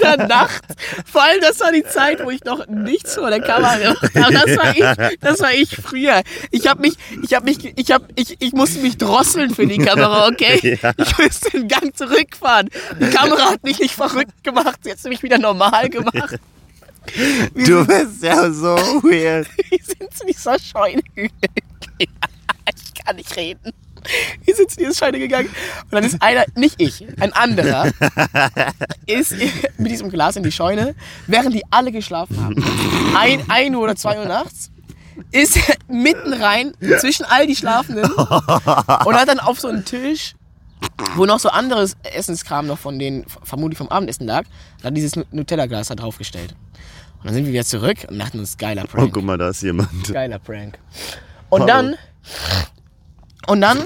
da nachts. Vor allem, das war die Zeit, wo ich noch nichts vor der Kamera gemacht habe. Das war ich, das war ich früher. Ich habe mich, ich habe mich, ich habe, ich, ich musste mich drosseln für die Kamera, okay? Ja. Ich musste den Gang zurückfahren. Die Kamera hat mich nicht verrückt gemacht, sie hat mich wieder normal gemacht. Wir Du sind, bist ja so weird. wir sind zu dieser Scheune gegangen. Ich kann nicht reden. Wir sind zu dieser Scheune gegangen und dann ist einer, nicht ich, ein anderer, ist mit diesem Glas in die Scheune, während die alle geschlafen haben. Ein, ein Uhr oder zwei Uhr nachts ist mitten rein zwischen all die Schlafenden und hat dann auf so einen Tisch, wo noch so anderes Essenskram noch von den, vermutlich vom Abendessen lag, dann dieses Nutella-Glas da draufgestellt. Und dann sind wir wieder zurück und dachten uns, geiler Oh, Prank. guck mal, da ist jemand. Geiler Prank. Und dann. Und dann.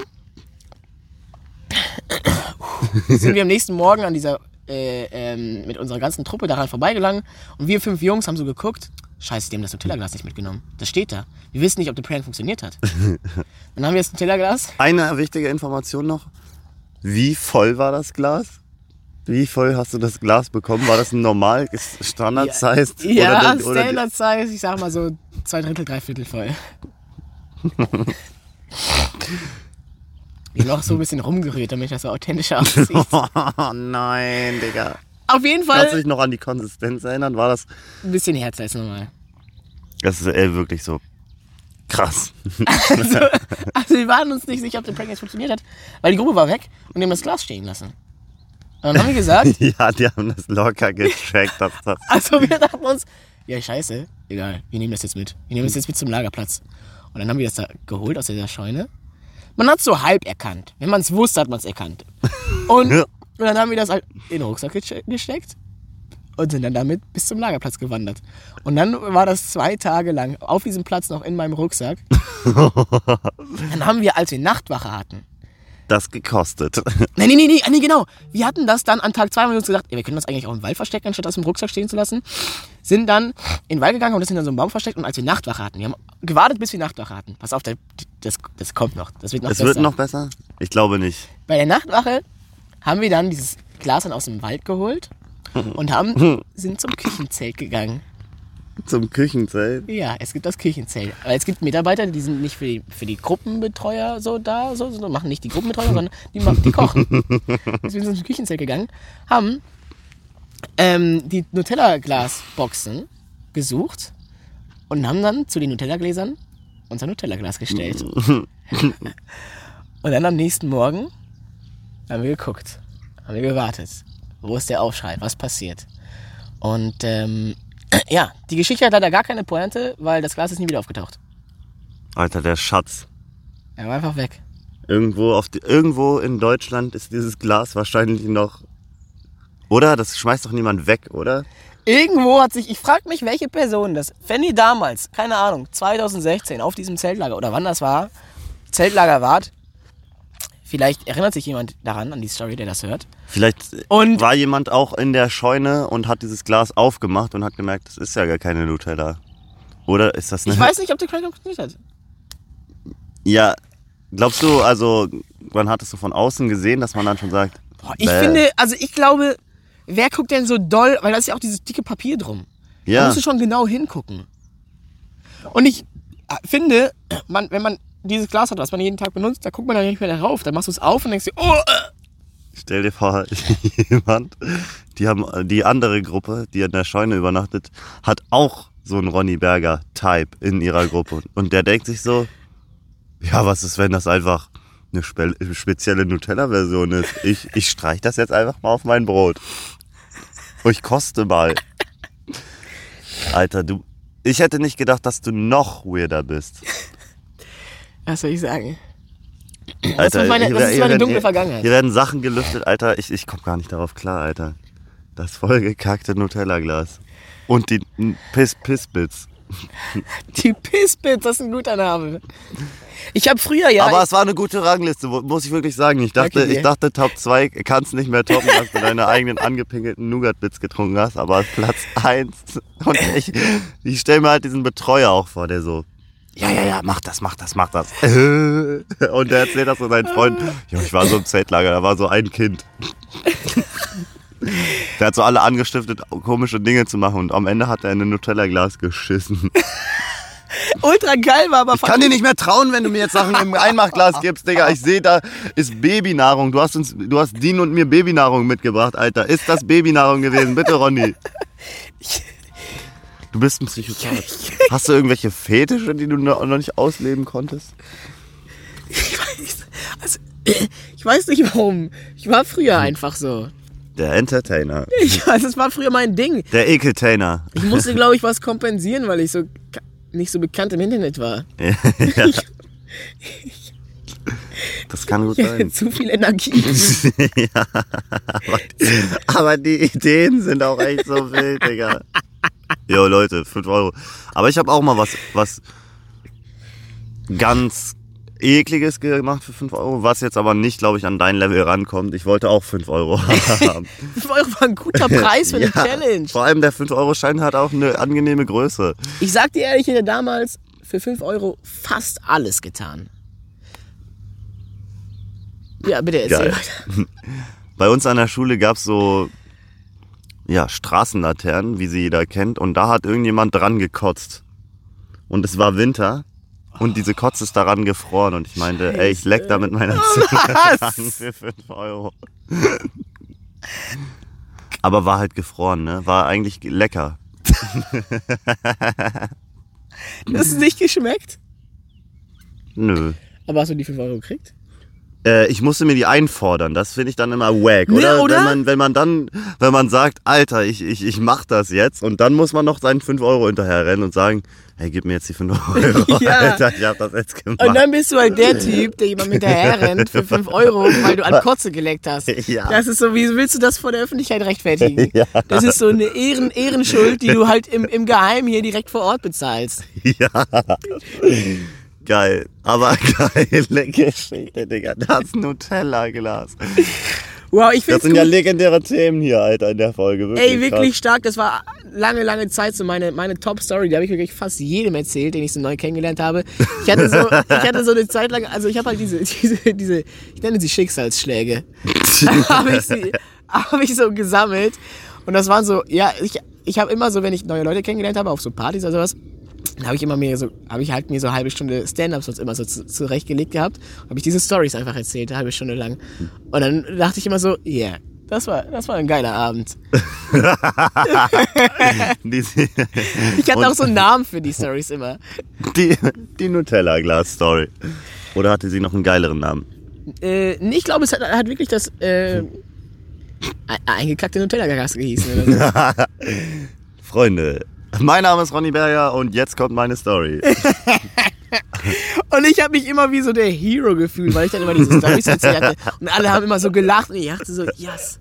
sind wir am nächsten Morgen an dieser. Äh, ähm, mit unserer ganzen Truppe daran vorbeigegangen und wir fünf Jungs haben so geguckt. Scheiße, die haben das Nutella-Glas nicht mitgenommen. Das steht da. Wir wissen nicht, ob der Prank funktioniert hat. Dann haben wir das Nutella-Glas. Eine wichtige Information noch. Wie voll war das Glas? Wie voll hast du das Glas bekommen? War das ein normal Standard-sized? Ja, oder, oder, Standard Size, ich sag mal so zwei Drittel, drei Viertel voll. Ich noch so ein bisschen rumgerührt, damit das so authentisch aussieht. Oh nein, Digga. Auf jeden Kannst du Fall dich noch an die Konsistenz erinnern? War das. ein bisschen härter als normal. Das ist ey, wirklich so krass. Also, also wir waren uns nicht sicher, ob der Prank jetzt funktioniert hat, weil die Gruppe war weg und die haben das Glas stehen lassen. Und dann haben wir gesagt, ja, die haben das locker gecheckt. Dass das also wir dachten uns, ja scheiße, egal, wir nehmen das jetzt mit. Wir nehmen das jetzt mit zum Lagerplatz. Und dann haben wir das da geholt aus dieser Scheune. Man hat es so halb erkannt. Wenn man es wusste, hat man es erkannt. Und, und dann haben wir das halt in den Rucksack gesteckt und sind dann damit bis zum Lagerplatz gewandert. Und dann war das zwei Tage lang auf diesem Platz noch in meinem Rucksack. dann haben wir, als wir Nachtwache hatten, das gekostet. Nein, nee, nee, nee, nee, genau. Wir hatten das dann an Tag zwei haben wir uns gesagt, ey, wir können das eigentlich auch im Wald verstecken, anstatt das im Rucksack stehen zu lassen. Sind dann in den Wald gegangen und das in so einem Baum versteckt. Und als wir Nachtwache hatten, wir haben gewartet, bis wir Nachtwache hatten. Pass auf, das, das kommt noch. Das wird noch Es besser. wird noch besser? Ich glaube nicht. Bei der Nachtwache haben wir dann dieses Glas dann aus dem Wald geholt und haben, sind zum Küchenzelt gegangen. Zum Küchenzelt. Ja, es gibt das Küchenzelt. Aber es gibt Mitarbeiter, die sind nicht für die, für die Gruppenbetreuer so da, so, so machen nicht die Gruppenbetreuer, sondern die, machen, die kochen. Deswegen sind wir ins Küchenzelt gegangen, haben ähm, die Nutella-Glasboxen gesucht und haben dann zu den Nutella-Gläsern unser Nutella-Glas gestellt. und dann am nächsten Morgen haben wir geguckt, haben wir gewartet. Wo ist der Aufschrei? Was passiert? Und ähm, ja, die Geschichte hat leider gar keine Pointe, weil das Glas ist nie wieder aufgetaucht. Alter, der Schatz. Er war einfach weg. Irgendwo, auf die, irgendwo in Deutschland ist dieses Glas wahrscheinlich noch. Oder? Das schmeißt doch niemand weg, oder? Irgendwo hat sich, ich frage mich, welche Person das, wenn ihr damals, keine Ahnung, 2016 auf diesem Zeltlager oder wann das war, Zeltlager wart, vielleicht erinnert sich jemand daran, an die Story, der das hört. Vielleicht Und- war jemand auch in der Scheune und hat dieses Glas aufgemacht und hat gemerkt, das ist ja gar keine Nutella. Oder ist das eine. Ich weiß nicht, ob der Crack funktioniert hat. Ja, glaubst du, also, man hat es so von außen gesehen, dass man dann schon sagt. Boah, ich bäh. finde, also ich glaube, wer guckt denn so doll, weil da ist ja auch dieses dicke Papier drum. Da Ja, musst du schon genau hingucken. Und ich äh, finde, man, wenn man dieses Glas hat, was man jeden Tag benutzt, da guckt man dann nicht mehr darauf. Dann machst du es auf und denkst dir, oh, äh, stell dir vor, jemand, die haben, die andere Gruppe, die in der Scheune übernachtet, hat auch so einen Ronny Berger Type in ihrer Gruppe. Und der denkt sich so, ja, was ist, wenn das einfach eine spe spezielle Nutella-Version ist? Ich, ich streich das jetzt einfach mal auf mein Brot. Und ich koste mal. Alter, du, ich hätte nicht gedacht, dass du noch weirder bist. was soll ich sagen? Alter, ist meine- das ist meine werden- dunkle Vergangenheit. Hier werden Sachen gelüftet, Alter. Ich, ich komme gar nicht darauf klar, Alter. Das vollgekackte Nutella-Glas. Und die Piss Pissbits. Die Pissbits, das ist ein guter Name. Ich habe früher ja. Aber es war eine gute Rangliste, muss ich wirklich sagen. Ich dachte, dir. ich dachte Top 2 kannst nicht mehr toppen, dass du deine eigenen angepinkelten Nougat-Bits getrunken hast. Aber Platz 1. Und ich, ich stelle mir halt diesen Betreuer auch vor, der so. Ja, ja, ja, mach das, mach das, mach das. Und der erzählt das so seinen Freunden. Ja, ich war so im Zeltlager, da war so ein Kind. Der hat so alle angestiftet, komische Dinge zu machen und am Ende hat er in ein Nutella-Glas geschissen. ultra geil war, aber Ich kann dir nicht mehr trauen, wenn du mir jetzt Sachen im Einmachglas gibst, Digga. Ich sehe, da ist Babynahrung. Du hast uns, du hast Dean und mir Babynahrung mitgebracht, Alter. Ist das Babynahrung gewesen? Bitte, Ronny. Du bist ein Psychopath. Hast du irgendwelche Fetische, die du noch nicht ausleben konntest? ich weiß, also, ich weiß nicht warum. Ich war früher einfach so. Der Entertainer. Ich weiß, das war früher mein Ding. Der Ekeltainer. Ich musste, glaube ich, was kompensieren, weil ich so nicht so bekannt im Internet war. Ja, das kann gut sein. zu viel Energie. Aber die, aber die Ideen sind auch echt so wild, Digga. Jo, Leute, 5 Euro. Aber ich habe auch mal was, was ganz ekliges gemacht für 5 Euro, was jetzt aber nicht, glaube ich, an dein Level rankommt. Ich wollte auch 5 Euro haben. 5 Euro war ein guter Preis für eine Ja, Challenge. Vor allem der 5-Euro-Schein hat auch eine angenehme Größe. Ich sag dir ehrlich, ich hätte damals für 5 Euro fast alles getan. Ja, bitte erzähl weiter. Bei uns an der Schule gab's so ja, Straßenlaternen, wie sie jeder kennt, und da hat irgendjemand dran gekotzt. Und es war Winter und diese Kotze ist daran gefroren und ich meinte, ey, ich leck da mit meiner Zunge Was? an für 5 Euro. Aber war halt gefroren, ne? War eigentlich lecker. Das ist nicht geschmeckt. Nö. Aber hast du die 5 Euro gekriegt? Äh, ich musste mir die einfordern. Das finde ich dann immer wack, Ne, oder? oder? Wenn man, wenn man dann, wenn man sagt, Alter, ich, ich, ich mach das jetzt und dann muss man noch seinen 5 Euro hinterher rennen und sagen, hey, gib mir jetzt die 5 Euro. Ja. Alter, ich hab das jetzt gemacht. Und dann bist du halt der Typ, der jemand hinterher rennt für 5 Euro, weil du an Kotze geleckt hast. Ja. Das ist so, wie willst du das vor der Öffentlichkeit rechtfertigen? Ja. Das ist so eine Ehren Ehrenschuld, die du halt im, im Geheimen hier direkt vor Ort bezahlst. Ja. Geil. Aber geile Geschichte, Digga. Das Nutella-Glas. Wow, ich Das find's sind gut. ja legendäre Themen hier, Alter, in der Folge. Wirklich Ey, wirklich krass. stark. Das war lange, lange Zeit so meine, meine Top-Story. Die habe ich wirklich fast jedem erzählt, den ich so neu kennengelernt habe. Ich hatte so, ich hatte so eine Zeit lang, also ich habe halt diese, diese, diese, ich nenne sie Schicksalsschläge. habe ich, sie- hab ich so gesammelt. Und das waren so, ja, ich, ich habe immer so, wenn ich neue Leute kennengelernt habe, auf so Partys oder sowas, dann habe ich immer mir so, habe ich halt mir so eine halbe Stunde Stand-Ups sonst immer so zu- zurechtgelegt gehabt, habe ich diese Stories einfach erzählt, eine halbe Stunde lang. Und dann dachte ich immer so, yeah, das war, das war ein geiler Abend. Ich hatte auch so einen Namen für die Stories immer. die, die Nutella-Glas-Story. Oder hatte sie noch einen geileren Namen? Äh, nee, ich glaube, es hat, hat wirklich das äh, e- eingekackte Nutella-Gas gehießen. So. Freunde, mein Name ist Ronny Berger und jetzt kommt meine Story. Und ich habe mich immer wie so der Hero gefühlt, weil ich dann immer diese Stories erzählt hatte. Und alle haben immer so gelacht und ich dachte so, yes,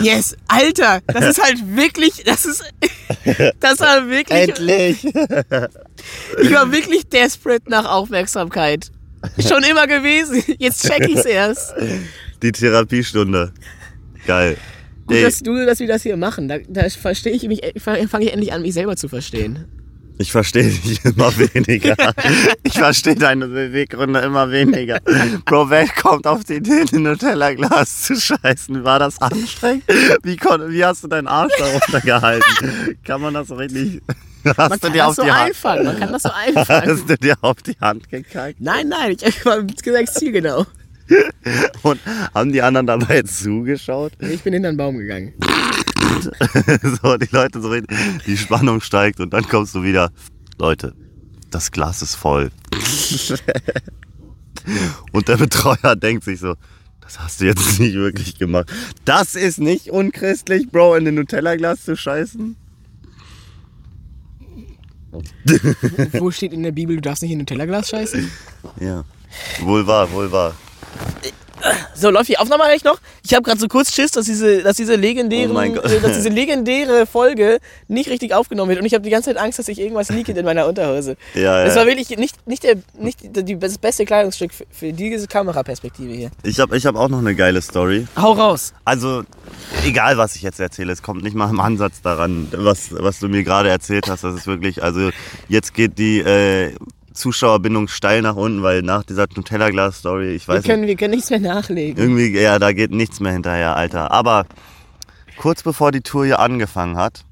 yes, Alter, das ist halt wirklich, das ist, das war wirklich, Endlich! ich war wirklich desperate nach Aufmerksamkeit. Schon immer gewesen, jetzt check ich's erst. Die Therapiestunde. Geil. Gut, Ey, dass du, dass wir das hier machen. Da, da verstehe ich mich, fange ich endlich an, mich selber zu verstehen. ich verstehe dich immer weniger. Ich verstehe deine Beweggründe immer weniger. Bro, wer kommt auf die Idee, ein Nutella-Glas zu scheißen? War das anstrengend? Wie, kon wie hast du deinen Arsch darunter gehalten? Kann man das so richtig... Hast Man du kann dir das auf so die Hand... einfangen, man kann das so einfangen. Hast du dir auf die Hand gekackt? Nein, nein, ich habe gesagt, zielgenau. Und haben die anderen dabei zugeschaut? Ich bin hinter den Baum gegangen. so, die Leute so reden, die Spannung steigt und dann kommst du wieder. Leute, das Glas ist voll. und der Betreuer denkt sich so, das hast du jetzt nicht wirklich gemacht. Das ist nicht unchristlich, Bro, in den Nutella-Glas zu scheißen. Wo steht in der Bibel, du darfst nicht in ein Nutella-Glas scheißen? Ja. Wohl wahr, wohl wahr. So, läuft die Aufnahme eigentlich noch? Ich habe gerade so kurz Schiss, dass diese, dass diese legendäre, Oh äh, dass diese legendäre Folge nicht richtig aufgenommen wird. Und ich habe die ganze Zeit Angst, dass ich irgendwas leakt in meiner Unterhose. Ja, Das ja. war wirklich nicht, nicht, der, nicht die, das beste Kleidungsstück für, für diese Kameraperspektive hier. Ich habe ich hab auch noch eine geile Story. Hau raus. Also, egal was ich jetzt erzähle, es kommt nicht mal im Ansatz daran, was, was du mir gerade erzählt hast. Das ist wirklich, also jetzt geht die äh, Zuschauerbindung steil nach unten, weil nach dieser Nutella-Glas-Story, ich Wir weiß können, nicht, wir können nichts mehr nachlegen. irgendwie, ja, da geht nichts mehr hinterher, Alter. Aber kurz bevor die Tour hier angefangen hat,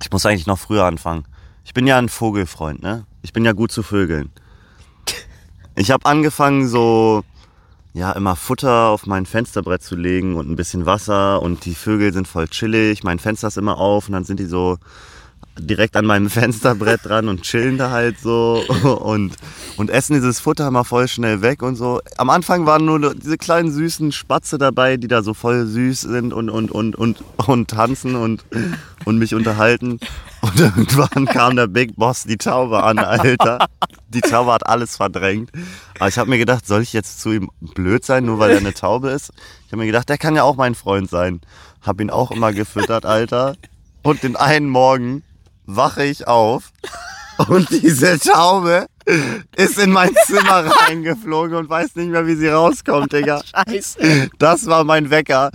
ich muss eigentlich noch früher anfangen. Ich bin ja ein Vogelfreund, ne? Ich bin ja gut zu Vögeln. Ich habe angefangen so ja immer Futter auf mein Fensterbrett zu legen und ein bisschen Wasser und die Vögel sind voll chillig. Mein Fenster ist immer auf und dann sind die so direkt an meinem Fensterbrett dran und chillen da halt so und, und essen dieses Futter mal voll schnell weg und so. Am Anfang waren nur diese kleinen süßen Spatze dabei, die da so voll süß sind und, und, und, und, und tanzen und, und mich unterhalten. Und irgendwann kam der Big Boss, die Taube an, Alter. Die Taube hat alles verdrängt. Aber ich habe mir gedacht, soll ich jetzt zu ihm blöd sein, nur weil er eine Taube ist? Ich habe mir gedacht, der kann ja auch mein Freund sein. Hab ihn auch immer gefüttert, Alter. Und den einen Morgen wache ich auf und diese Taube ist in mein Zimmer reingeflogen und weiß nicht mehr, wie sie rauskommt, Digga. Scheiße. Das war mein Wecker.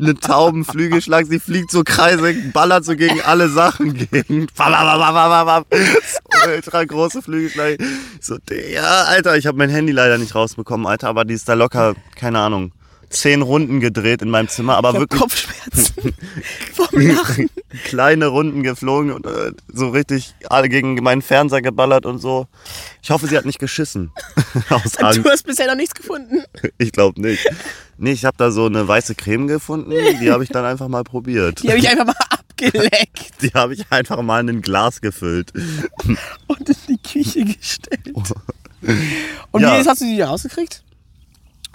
Eine Taubenflügelschlag, sie fliegt so Kreise, ballert so gegen alle Sachen gegen. So ultra große Flügelschlag. So, ja, Alter, ich habe mein Handy leider nicht rausbekommen, Alter, aber die ist da locker, keine Ahnung, zehn Runden gedreht in meinem Zimmer, aber Ich wirklich Kopfschmerzen vom Lachen. kleine Runden geflogen und äh, so richtig alle gegen meinen Fernseher geballert und so. Ich hoffe, sie hat nicht geschissen. Aus Angst. Du hast bisher noch nichts gefunden. Ich glaube nicht. Nee, ich habe da so eine weiße Creme gefunden, die habe ich dann einfach mal probiert. Die habe ich einfach mal abgeleckt Die habe ich einfach mal in ein Glas gefüllt. und in die Küche gestellt. Und Ja. wie hast du die da rausgekriegt?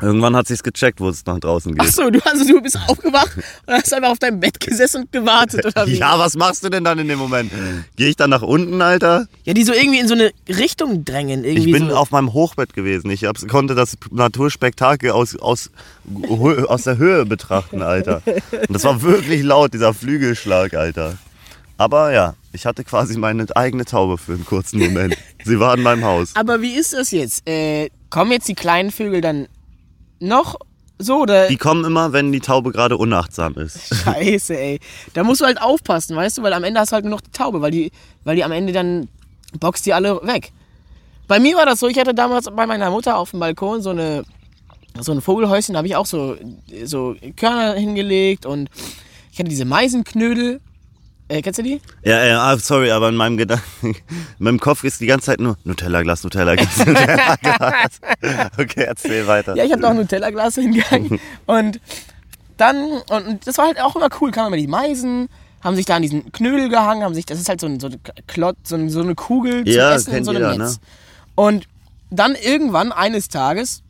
Irgendwann hat sich's gecheckt, wo es nach draußen Ach geht. so, du, also du bist aufgewacht und hast einfach auf deinem Bett gesessen und gewartet, oder wie? Ja, was machst du denn dann in dem Moment? Gehe ich dann nach unten, Alter? Ja, die so irgendwie in so eine Richtung drängen. Ich Irgendwie bin so. auf meinem Hochbett gewesen. Ich hab's, konnte das Naturspektakel aus, aus, aus der Höhe betrachten, Alter. Und das war wirklich laut, dieser Flügelschlag, Alter. Aber ja, ich hatte quasi meine eigene Taube für einen kurzen Moment. Sie war in meinem Haus. Aber wie ist das jetzt? Äh, kommen jetzt die kleinen Vögel dann noch so oder? Die kommen immer, wenn die Taube gerade unachtsam ist. Scheiße, ey. Da musst du halt aufpassen, weißt du, weil am Ende hast du halt nur noch die Taube, weil die, weil die am Ende dann boxt die alle weg. Bei mir war das so, ich hatte damals bei meiner Mutter auf dem Balkon so eine so ein Vogelhäuschen, da habe ich auch so, so Körner hingelegt und ich hatte diese Meisenknödel. Äh, kennst du die? Ja, ja, ah, sorry, aber in meinem Gedanken, in meinem Kopf ist die ganze Zeit nur Nutella-Glas, Nutella-Glas, Nutella-Glas. Okay, erzähl weiter. Ja, ich habe auch ein Nutella-Glas hingegangen. Und dann, und das war halt auch immer cool, kamen immer die Meisen, haben sich da an diesen Knödel gehangen, haben sich, das ist halt so, ein, so eine Klott, so, ein, so eine Kugel zum Ja, Essen in so einem jeder, Netz. ne? Und dann irgendwann eines Tages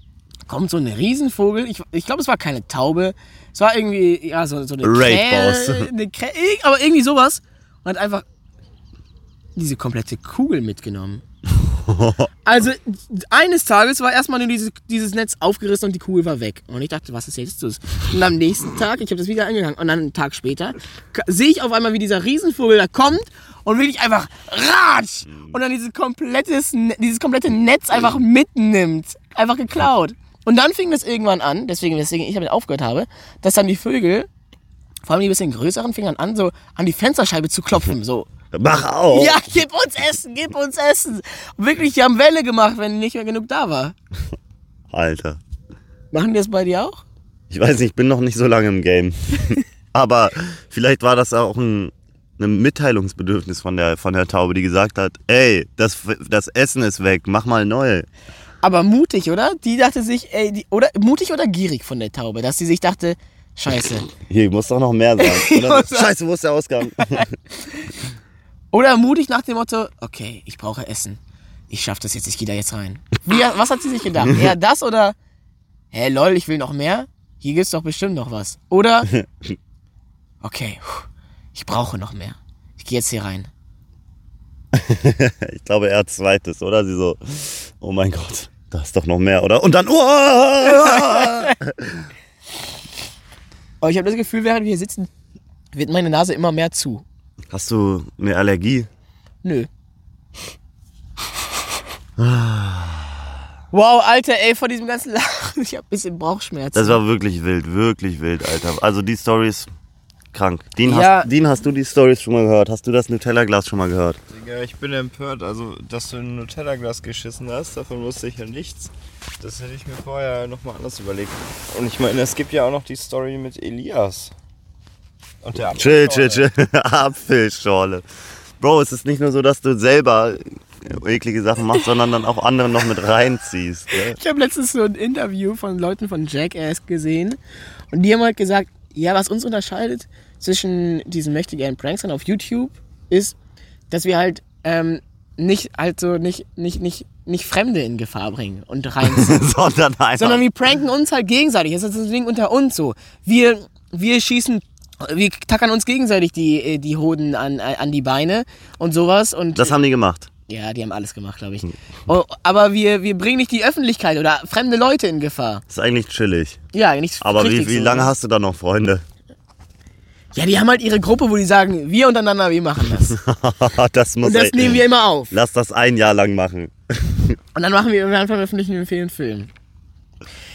kommt so ein Riesenvogel, ich, ich glaube, es war keine Taube, es war irgendwie, ja, so, so eine Raid Krähe, Boss. eine Krähe, aber irgendwie sowas. Und hat einfach diese komplette Kugel mitgenommen. Also eines Tages war erstmal nur dieses, dieses Netz aufgerissen und die Kugel war weg. Und ich dachte, was ist jetzt los? Und am nächsten Tag, ich habe das wieder angegangen, und dann einen Tag später, sehe ich auf einmal, wie dieser Riesenvogel da kommt und wirklich einfach ratsch und dann dieses, komplettes, Ne- dieses komplette Netz einfach mitnimmt. Einfach geklaut. Und dann fing das irgendwann an, deswegen, deswegen ich damit aufgehört habe, dass dann die Vögel, vor allem die bisschen größeren, fingen an, so an die Fensterscheibe zu klopfen. So, Mach auf! ja, gib uns Essen, gib uns Essen. Und wirklich, die haben Welle gemacht, wenn nicht mehr genug da war. Alter. Machen die das bei dir auch? Ich weiß nicht, ich bin noch nicht so lange im Game. Aber vielleicht war das auch ein, ein Mitteilungsbedürfnis von der, von der Taube, die gesagt hat, ey, das, das Essen ist weg, mach mal neu. Aber mutig, oder? Die dachte sich, ey, die, oder mutig oder gierig von der Taube, dass sie sich dachte, scheiße. Hier, muss doch noch mehr sein. Oder? Scheiße, wo ist der Ausgang? Oder mutig nach dem Motto, okay, ich brauche Essen. Ich schaff das jetzt, ich gehe da jetzt rein. Wie, was hat sie sich gedacht? Eher das oder, hä, lol, ich will noch mehr? Hier gibt's doch bestimmt noch was. Oder, okay, ich brauche noch mehr. Ich gehe jetzt hier rein. Ich glaube, er hat zweites, oder? Sie so, oh mein Gott, da ist doch noch mehr, oder? Und dann, oh! Aber ich habe das Gefühl, während wir hier sitzen, wird meine Nase immer mehr zu. Hast du eine Allergie? Nö. Wow, Alter, ey, vor diesem ganzen Lachen, ich hab ein bisschen Bauchschmerzen. Das war wirklich wild, wirklich wild, Alter. Also die Story ist krank. Dean, Ja. hast, Dean, hast du die Stories schon mal gehört? Hast du das Nutella-Glas schon mal gehört? Digga, ich bin empört. Also, dass du in ein Nutella-Glas geschissen hast, davon wusste ich ja nichts. Das hätte ich mir vorher nochmal anders überlegt. Und ich meine, es gibt ja auch noch die Story mit Elias. Und der Chill, chill, Apfelschorle. chill. Apfelschorle. Bro, es ist nicht nur so, dass du selber eklige Sachen machst, sondern dann auch andere noch mit reinziehst. Ne? Ich habe letztens so ein Interview von Leuten von Jackass gesehen und die haben halt gesagt, ja, was uns unterscheidet zwischen diesen mächtigen Prankstern auf YouTube ist, dass wir halt ähm, nicht halt so nicht nicht nicht nicht Fremde in Gefahr bringen und reinziehen. sondern einfach. sondern wir pranken uns halt gegenseitig. Das ist das Ding unter uns so. Wir, wir schießen, wir tackern uns gegenseitig die, äh, die Hoden an, an die Beine und sowas. Und das haben die gemacht. Ja, die haben alles gemacht, glaube ich. Oh, aber wir, wir bringen nicht die Öffentlichkeit oder fremde Leute in Gefahr. ist eigentlich chillig. Ja, nicht Aber wie, wie so. lange hast du da noch Freunde? Ja, die haben halt ihre Gruppe, wo die sagen, wir untereinander, wir machen das. das muss Und das ey, nehmen wir immer auf. Lass das ein Jahr lang machen. Und dann machen wir, und dann veröffentlichen wir einen Film.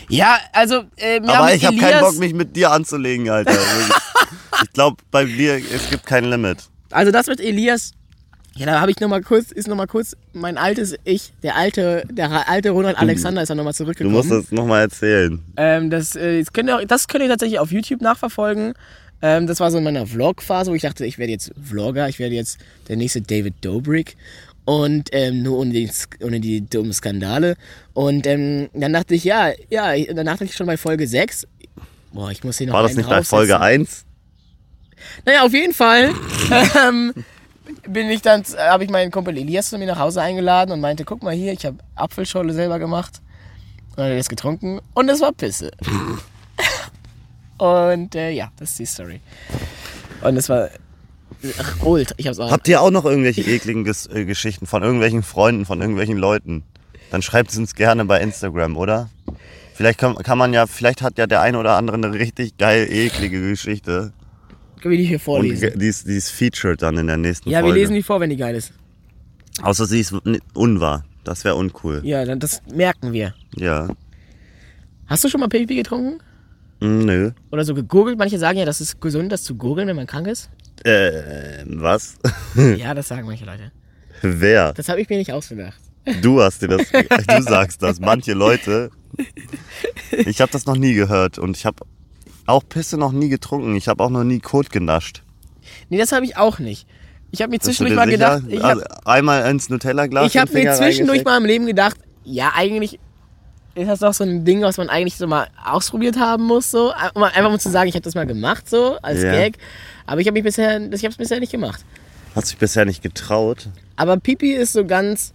Ja, also, äh, wir Aber ich habe keinen Bock, mich mit dir anzulegen, Alter. Ich glaube, bei dir, es gibt kein Limit. Also das mit Elias, Ja, da habe ich noch mal kurz, ist noch mal kurz mein altes Ich, der alte, der alte Ronald Alexander ist dann noch mal Du zurückgekommen. musst das nochmal erzählen. Ähm, das, äh, das, könnt ihr, das könnt ihr tatsächlich auf YouTube nachverfolgen. Ähm, das war so in meiner Vlog-Phase, wo ich dachte, ich werde jetzt Vlogger, ich werde jetzt der nächste David Dobrik. Und ähm, nur ohne die, ohne die dummen Skandale. Und ähm, dann dachte ich, ja, ja, dann dachte ich schon bei Folge 6. Boah, ich muss hier noch War das nicht bei. Folge 1? Naja, auf jeden Fall ähm, bin ich dann, habe ich meinen Kumpel Elias zu mir nach Hause eingeladen und meinte, guck mal hier, ich habe Apfelschorle selber gemacht. Und er hat das getrunken und es war Pisse. und äh, ja, das ist die Story. Und es war ach, old. Ich hab's auch. Habt ihr auch noch irgendwelche ekligen Ges äh, Geschichten von irgendwelchen Freunden, von irgendwelchen Leuten? Dann schreibt es uns gerne bei Instagram, oder? Vielleicht kann, kann man ja, vielleicht hat ja der eine oder andere eine richtig geil eklige Geschichte. Wir die hier Und vorlesen? ge- die ist, die ist featured dann in der nächsten Ja, wir Folge. lesen die vor, wenn die geil ist. Außer sie ist unwahr. Das wäre uncool. Ja, dann das merken wir. Ja. Hast du schon mal Pipi getrunken? Mm, nö. Oder so gegoogelt? Manche sagen ja, das ist gesund, das zu googeln, wenn man krank ist. Äh, was? ja, das sagen manche Leute. Wer? Das habe ich mir nicht ausgedacht. Du hast dir das, du sagst das. Manche Leute. Ich habe das noch nie gehört und ich habe auch Pisse noch nie getrunken. Ich habe auch noch nie Kot genascht. Nee, das habe ich auch nicht. Ich habe mir zwischendurch mal sicher? gedacht, ich also, habe einmal ins Nutella-Glas. ich hab den mir zwischendurch mal im Leben gedacht, ja, eigentlich ist das doch so ein Ding, was man eigentlich so mal ausprobiert haben muss, so. Um Einfach um zu sagen, ich habe das mal gemacht, so, als Ja. Gag. Aber ich habe mich bisher, ich habe es bisher nicht gemacht. Hast dich bisher nicht getraut. Aber Pipi ist so ganz,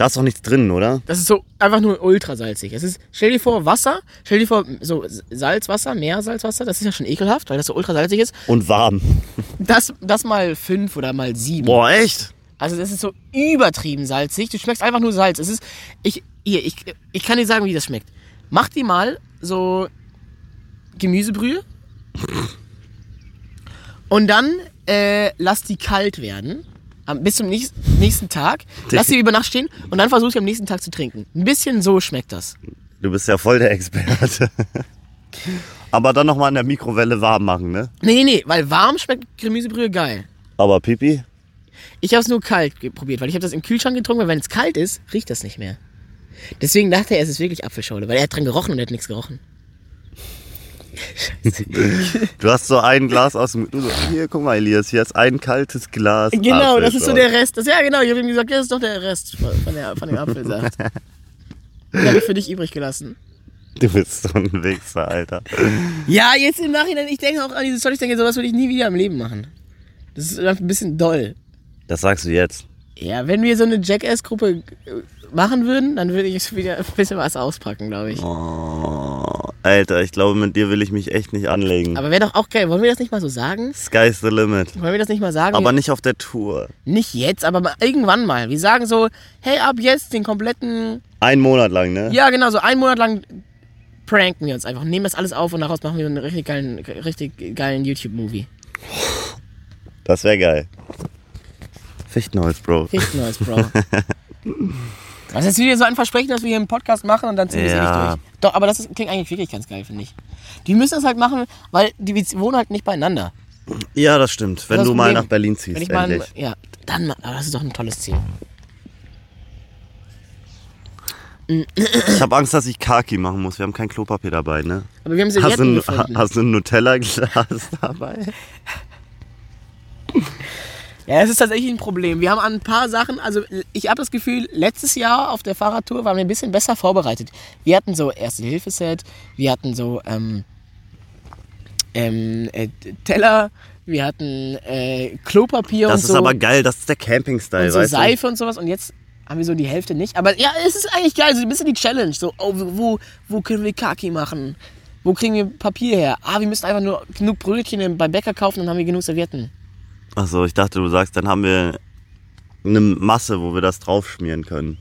Da ist doch nichts drin, oder? das ist so einfach nur ultrasalzig. Es ist, stell dir vor, Wasser, stell dir vor, so Salzwasser, Meersalzwasser, das ist ja schon ekelhaft, weil das so ultrasalzig ist. Und warm. Das, das mal fünf oder mal sieben. Boah, echt? Also das ist so übertrieben salzig. Du schmeckst einfach nur Salz. Es ist, ich, hier, ich, ich kann dir sagen, wie das schmeckt. Mach dir mal so Gemüsebrühe und dann äh, lass die kalt werden. Bis zum nächsten, Tag. Lass sie über Nacht stehen und dann versuch sie am nächsten Tag zu trinken. Ein bisschen so schmeckt das. Du bist ja voll der Experte. Aber dann nochmal in der Mikrowelle warm machen, ne? Nee, nee, nee, weil warm schmeckt Gemüsebrühe geil. Aber Pipi? Ich habe es nur kalt probiert, weil ich habe das im Kühlschrank getrunken, weil wenn es kalt ist, riecht das nicht mehr. Deswegen dachte er, es ist wirklich Apfelschorle, weil er hat dran gerochen und er hat nichts gerochen. Du hast so ein Glas aus dem. Du so, hier, guck mal, Elias, hier ist ein kaltes Glas. Genau, das ist so der Rest. Das, ja, genau, ich habe ihm gesagt, das ist doch der Rest von, der, von dem Apfelsaft. Den habe ich für dich übrig gelassen. Du bist so ein Wichser, Alter. Ja, jetzt im Nachhinein, ich denke auch an diese Story, ich denke, sowas würde ich nie wieder im Leben machen. Das ist einfach ein bisschen doll. Das sagst du jetzt. Ja, wenn wir so eine Jackass-Gruppe äh, machen würden, dann würde ich wieder ein bisschen was auspacken, glaube ich. Oh, Alter, ich glaube, mit dir will ich mich echt nicht anlegen. Aber wäre doch auch geil. Wollen wir das nicht mal so sagen? Sky's the limit. Wollen wir das nicht mal sagen? Aber nicht auf der Tour. Nicht jetzt, aber mal irgendwann mal. Wir sagen so, hey, ab jetzt den kompletten. Ein Monat lang, ne? Ja, genau, so einen Monat lang pranken wir uns einfach. Nehmen das alles auf und daraus machen wir einen richtig geilen, richtig geilen YouTube-Movie. Das wäre geil. Fichtenholz, Bro. Fichtenholz, Bro. Was ist wieder so ein Versprechen, dass wir hier einen Podcast machen und dann ziehen wir es Ja. nicht durch. Doch, aber das ist, klingt eigentlich wirklich ganz geil, finde ich. Die müssen das halt machen, weil die wohnen halt nicht beieinander. Ja, das stimmt. Wenn Das du mal nach Berlin ziehst, mal, endlich. ja, dann, aber das ist doch ein tolles Ziel. Ich habe Angst, dass ich Kaki machen muss. Wir haben kein Klopapier dabei, ne? Aber wir haben Hast du, gefunden. hast du ein Nutella-Glas dabei? Ja, es ist tatsächlich ein Problem. Wir haben an ein paar Sachen, also ich habe das Gefühl, letztes Jahr auf der Fahrradtour waren wir ein bisschen besser vorbereitet. Wir hatten so Erste-Hilfe-Set, wir hatten so ähm, ähm, äh, Teller, wir hatten äh, Klopapier Das und ist so, aber geil. Das ist der Camping-Style, und so weißt Seife und sowas und jetzt haben wir so die Hälfte nicht. Aber ja, es ist eigentlich geil, so ein bisschen die Challenge. So, oh, wo, wo können wir Kaki machen? Wo kriegen wir Papier her? Ah, wir müssen einfach nur genug Brötchen beim Bäcker kaufen, dann haben wir genug Servietten. Achso, ich dachte, du sagst, dann haben wir eine Masse, wo wir das draufschmieren können.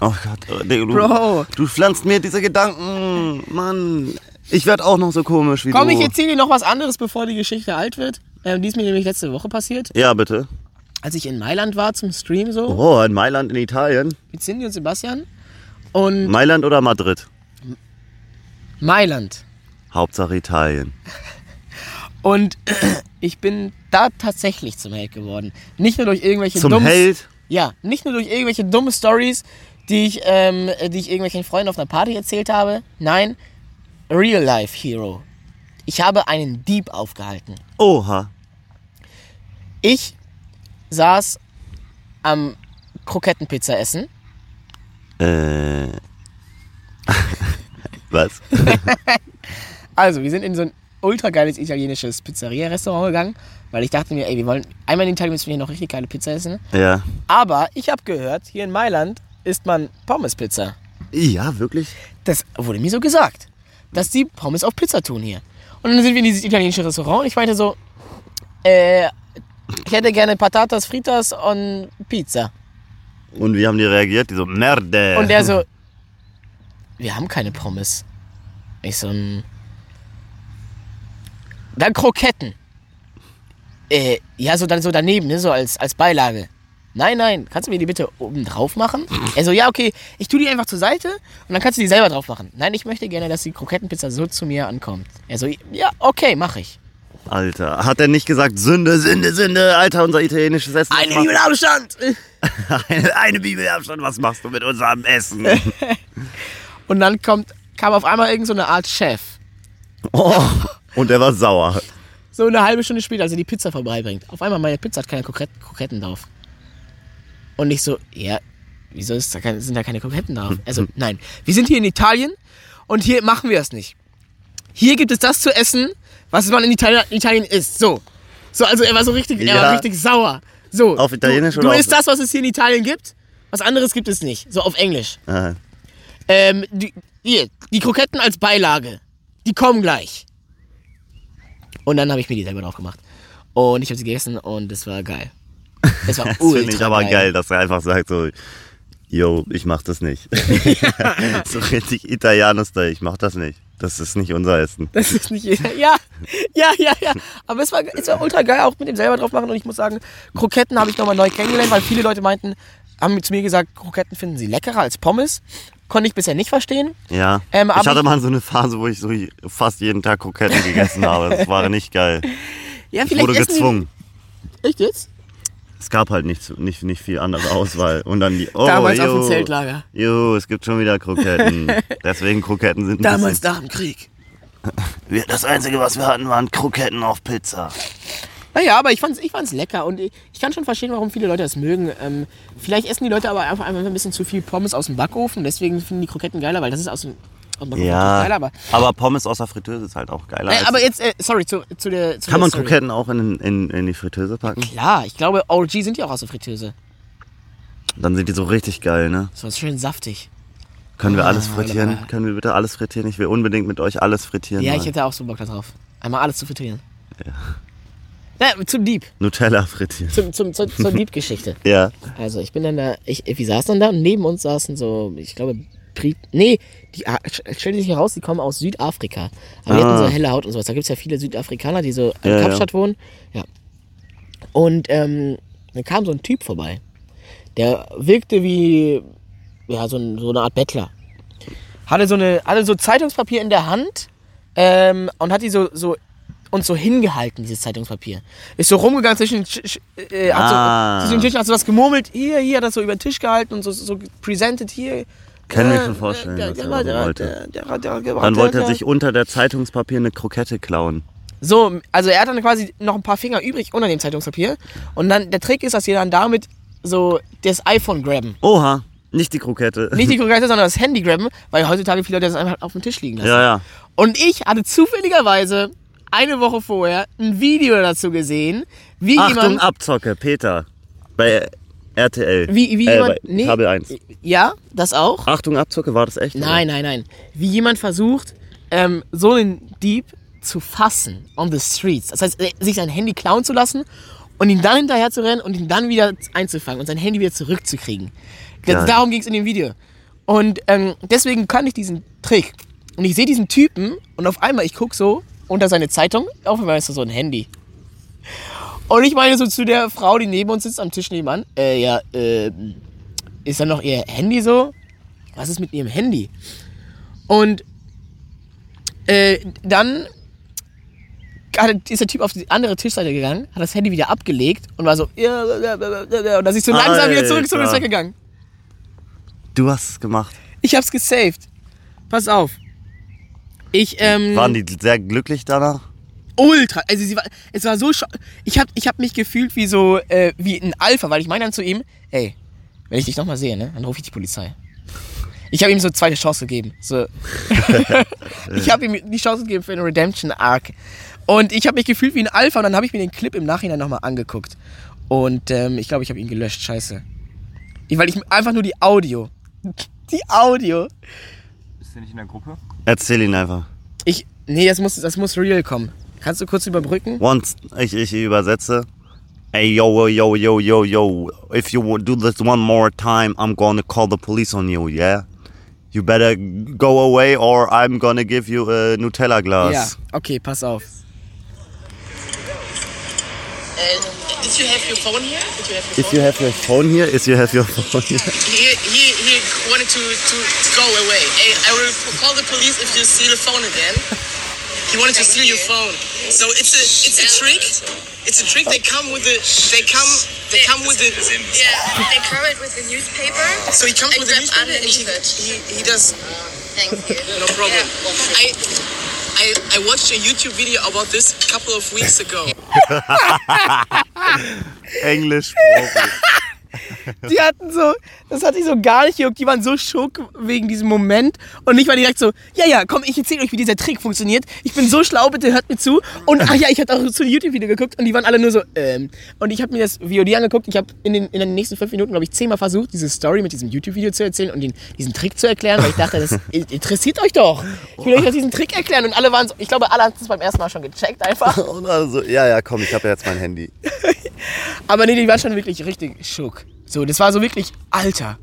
Oh Gott, du, Bro. du pflanzt mir diese Gedanken. Mann, ich werde auch noch so komisch wie Komm, du. ich erzähle dir noch was anderes, bevor die Geschichte alt wird. Ähm, die ist mir nämlich letzte Woche passiert, Ja, bitte. als ich in Mailand war zum Stream so Oh, in Mailand in Italien. mit Cindy und Sebastian. Und Mailand oder Madrid? Mailand. Hauptsache Italien. Und ich bin da tatsächlich zum Held geworden. Nicht nur durch irgendwelche Zum dummen- Held. Ja, nicht nur durch irgendwelche dumme Stories, die ich, ähm, die ich irgendwelchen Freunden auf einer Party erzählt habe. Nein, Real Life Hero. Ich habe einen Dieb aufgehalten. Oha. Ich saß am Krokettenpizza essen. Äh. Was? Also, wir sind in so ein ultra geiles italienisches Pizzeria-Restaurant gegangen, weil ich dachte mir, ey, wir wollen einmal in den Tag müssen wir hier noch richtig geile Pizza essen. Ja. Aber ich habe gehört, hier in Mailand isst man Pommes-Pizza. Ja, wirklich? Das wurde mir so gesagt, dass die Pommes auf Pizza tun hier. Und dann sind wir in dieses italienische Restaurant und ich meinte so, äh, ich hätte gerne Patatas Fritas und Pizza. Und wie haben die reagiert? Die so, Merde. Und der so, wir haben keine Pommes. Ich so, "Hm." Dann Kroketten. Äh, ja, so dann so daneben, ne, so als, als Beilage. Nein, nein, kannst du mir die bitte oben drauf machen? Er so, ja, okay, ich tue die einfach zur Seite und dann kannst du die selber drauf machen. Nein, ich möchte gerne, dass die Krokettenpizza so zu mir ankommt. Er so, ja, okay, mach ich. Alter, hat er nicht gesagt, Sünde, Sünde, Sünde, Alter, unser italienisches Essen. Eine Bibelabstand! eine, eine Bibelabstand, was machst du mit unserem Essen? Und dann kommt, kam auf einmal irgend so eine Art Chef. oh. Und er war sauer. So eine halbe Stunde später, als er die Pizza vorbeibringt. Auf einmal, meine Pizza hat keine Kroketten, drauf. Und ich so, ja, wieso ist da keine, sind da keine Kroketten drauf? Also, nein. Wir sind hier in Italien und hier machen wir es nicht. Hier gibt es das zu essen, was man in Italien, Italien isst. So. So, also er war so richtig, er Ja. war richtig sauer. So. Auf Italienisch du, oder Du isst das, was es hier in Italien gibt. Was anderes gibt es nicht. So auf Englisch. Ah, Ähm, die, hier, die Kroketten als Beilage. Die kommen gleich. Und dann habe ich mir die selber drauf gemacht. Und ich habe sie gegessen und es war geil. Es war Das ultra finde ich aber geil. dass er einfach sagt so, yo, ich mach das nicht. so richtig Italiano-Style, ich mach das nicht. Das ist nicht unser Essen. Das ist nicht jeder. Ja, ja, ja, ja. Aber es war, es war ultra geil, auch mit dem selber drauf machen. Und ich muss sagen, Kroketten habe ich nochmal neu kennengelernt, weil viele Leute meinten, haben zu mir gesagt, Kroketten finden sie leckerer als Pommes. Konnte ich bisher nicht verstehen. Ja. Ähm, aber ich hatte mal so eine Phase, wo ich so fast jeden Tag Kroketten gegessen habe. Das war nicht geil. Ja, Ich wurde gezwungen. Echt jetzt? Es gab halt nicht, nicht, nicht viel andere Auswahl. Und dann die, oh, Damals auf jo, dem Zeltlager. Jo, es gibt schon wieder Kroketten. Deswegen Kroketten sind Damals nach dem Krieg. Das Einzige, was wir hatten, waren Kroketten auf Pizza. Naja, aber ich fand's, ich fand's lecker und ich, ich kann schon verstehen, warum viele Leute das mögen. Ähm, vielleicht essen die Leute aber einfach, einfach ein bisschen zu viel Pommes aus dem Backofen, deswegen finden die Kroketten geiler, weil das ist aus dem, Ja, geiler. Aber, aber Pommes aus der Fritteuse ist halt auch geiler. äh, aber jetzt, äh, sorry, zu, zu der zu Kann der man Story. Kroketten auch in, in, in die Fritteuse packen? Klar, ich glaube, OG sind ja auch aus der Fritteuse. Dann sind die so richtig geil, ne? So ist schön saftig. Können wir Ah, alles frittieren? wunderbar. Können wir bitte alles frittieren? Ich will unbedingt mit euch alles frittieren. Ja, mal. ich hätte auch so Bock da drauf. Einmal alles zu frittieren. Ja. Ja, zum Dieb. Nutella frittieren. Zum, zum, zur, zur Dieb-Geschichte. Ja. Also ich bin dann da, ich, wir saßen dann da und neben uns saßen so, ich glaube, Brit, nee, die ah, stellte sich heraus, die kommen aus Südafrika. Aber die Ah. hatten so helle Haut und sowas. Da gibt es ja viele Südafrikaner, die so in Ja, ja. Kapstadt wohnen. Ja. Und ähm, dann kam so ein Typ vorbei. Der wirkte wie, ja, so, so eine Art Bettler. Hatte so, eine, hatte so Zeitungspapier in der Hand ähm, und hat die so, so uns so hingehalten, dieses Zeitungspapier. Ist so rumgegangen zwischen, den Tisch- äh, Ah. so, zwischen den Tischen, hat so was gemurmelt, hier, hier, hat das so über den Tisch gehalten und so, so presented, hier. Kann Ja, mir schon vorstellen, der- was er der- wollte. Dann wollte er sich unter der Zeitungspapier eine Krokette klauen. So, also er hat dann quasi noch ein paar Finger übrig unter dem Zeitungspapier. Und dann, der Trick ist, dass wir dann damit so das iPhone grabben. Oha, nicht die Krokette. Nicht die Krokette, sondern das Handy grabben, weil heutzutage viele Leute das einfach auf dem Tisch liegen lassen. Ja, ja. Und ich hatte zufälligerweise eine Woche vorher ein Video dazu gesehen, wie Achtung, jemand. Abzocke, Peter. Bei RTL. Wie, wie äh, jemand. bei Kabel 1. Ja, das auch. Achtung, Abzocke, war das echt? Nein, nein, nein. Wie jemand versucht, ähm, so einen Dieb zu fassen on the streets. Das heißt, äh, sich sein Handy klauen zu lassen und ihn dann hinterher zu rennen und ihn dann wieder einzufangen und sein Handy wieder zurückzukriegen. Das, darum ging es in dem Video. Und ähm, deswegen kann ich diesen Trick. Und ich sehe diesen Typen und auf einmal, ich gucke so unter seine Zeitung, auf einmal ist da so ein Handy. Und ich meine so zu der Frau, die neben uns sitzt am Tisch nebenan, äh, ja, äh, ist da noch ihr Handy so? Was ist mit ihrem Handy? Und äh, dann ist der Typ auf die andere Tischseite gegangen, hat das Handy wieder abgelegt und war so, ja, und dann ist so langsam wieder zurück zum Alter. Rezept gegangen. Du hast es gemacht. Ich hab's gesaved. Pass auf. Ich, ähm, Waren die sehr glücklich danach? ultra, also sie war, es war so, ich hab, ich hab mich gefühlt wie so, äh, wie ein Alpha, weil ich meine dann zu ihm, ey, wenn ich dich nochmal sehe, ne, dann rufe ich die Polizei. Ich habe ihm so eine zweite Chance gegeben. So. ich habe ihm die Chance gegeben für einen Redemption Arc. Und ich habe mich gefühlt wie ein Alpha und dann habe ich mir den Clip im Nachhinein nochmal angeguckt. Und ähm, ich glaube, ich habe ihn gelöscht. Scheiße. Ich, weil ich einfach nur die Audio. Die Audio. Du nicht in der Gruppe? Erzähl ihn einfach. Ich. Nee, das muss, das muss real kommen. Kannst du kurz überbrücken? Once, ich, ich übersetze. Ey, yo, yo, yo, yo, yo. If you do this one more time, I'm gonna call the police on you, yeah? You better go away or I'm gonna give you a Nutella glass. Ja, okay, pass auf. Did you have your phone here? Did you have your If you have your phone here, if you have your phone here. He, he, he wanted to, to, to go away. Hey, I will call the police if you steal the phone again. He wanted to steal your phone. So it's a it's a trick. It's a trick. They come with the they come they come with the Yeah, they cover it with the newspaper. so he comes with the grab newspaper and he, he, he does Thank you. no problem. Yeah. I I I watched a YouTube video about this a couple of weeks ago. Englisch. Die hatten so, das hat die so gar nicht gejuckt. Die waren so schock wegen diesem Moment. Und ich war direkt so, ja, ja, komm, ich erzähle euch, wie dieser Trick funktioniert. Ich bin so schlau, bitte hört mir zu. Und ach ja, ich hatte auch zu einem YouTube-Video geguckt und die waren alle nur so, ähm. Und ich habe mir das VOD angeguckt. Ich habe in den, in den nächsten fünf Minuten, glaube ich, zehnmal versucht, diese Story mit diesem YouTube-Video zu erzählen und den, diesen Trick zu erklären, weil ich dachte, das interessiert euch doch. Ich will euch doch diesen Trick erklären. Und alle waren so, ich glaube, alle haben es beim ersten Mal schon gecheckt einfach. Und also, ja, ja, komm, ich habe ja jetzt mein Handy. Aber nee, die waren schon wirklich richtig schock. So, das war so wirklich, Alter.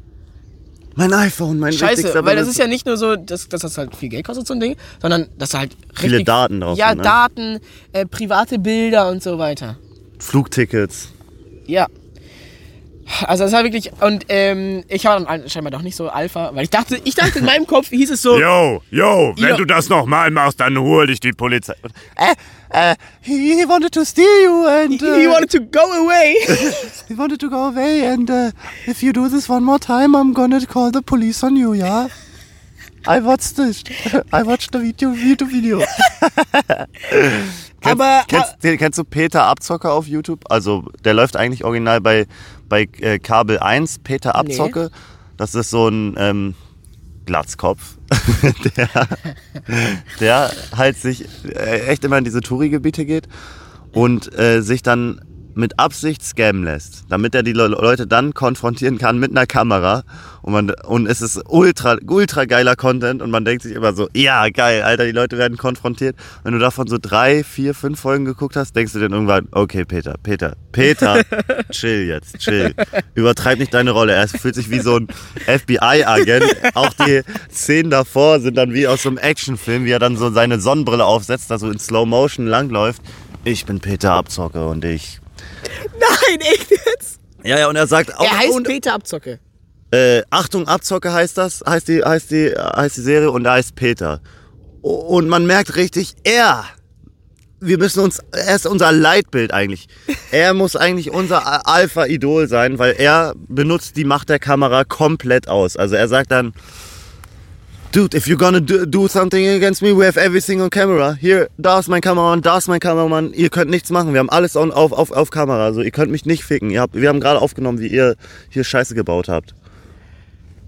Mein iPhone, mein Scheiße, weil das ist ja nicht nur so, dass, dass das halt viel Geld kostet, so ein Ding, sondern dass halt Viele richtig, Daten drauf Ja, sind, ne? Daten, äh, private Bilder und so weiter. Flugtickets. Ja. Also das war wirklich, und ähm, ich war dann scheinbar doch nicht so Alpha, weil ich dachte, ich dachte in meinem Kopf hieß es so, Yo, yo, wenn Jo. du das nochmal machst, dann hol dich die Polizei. Äh, äh, he, wanted to steal you and uh, he wanted to go away. he wanted to go away and uh, if you do this one more time, I'm gonna call the police on you, yeah? I watched this. I watched the video, YouTube video. kennst, Aber- kennst, den- kennst du Peter Abzocker auf YouTube? Also der läuft eigentlich original bei, bei äh, Kabel 1, Peter Abzocke. Das ist so ein ähm, Glatzkopf, der, der halt sich äh, echt immer in diese Touri-Gebiete geht und äh, sich dann mit Absicht scammen lässt, damit er die Le Leute dann konfrontieren kann mit einer Kamera und man und es ist ultra ultra geiler Content und man denkt sich immer so, ja geil, Alter, die Leute werden konfrontiert. Wenn du davon so drei, vier, fünf Folgen geguckt hast, denkst du dann irgendwann, okay, Peter, Peter, Peter, chill jetzt, chill, übertreib nicht deine Rolle. Er fühlt sich wie so ein FBI-Agent. Auch die Szenen davor sind dann wie aus so einem Actionfilm, wie er dann so seine Sonnenbrille aufsetzt, da so in Slow Motion langläuft. Ich bin Peter Abzocke und ich Nein, echt jetzt? ja, ja, und er sagt auch, Er heißt und, Peter Abzocke. äh, Achtung, Abzocke heißt das, heißt die, heißt die, heißt die Serie und er heißt Peter. Und man merkt richtig, er, wir müssen uns, er ist unser Leitbild eigentlich. Er muss eigentlich unser Alpha-Idol sein, weil er benutzt die Macht der Kamera komplett aus. Also er sagt dann, Dude, if you're gonna do, do something against me, we have everything on camera. Hier, da ist mein Kameramann, da ist mein Kameramann. Ihr könnt nichts machen. Wir haben alles on, auf, auf, auf Kamera. Also ihr könnt mich nicht ficken. Ihr habt, wir haben gerade aufgenommen, wie ihr hier Scheiße gebaut habt.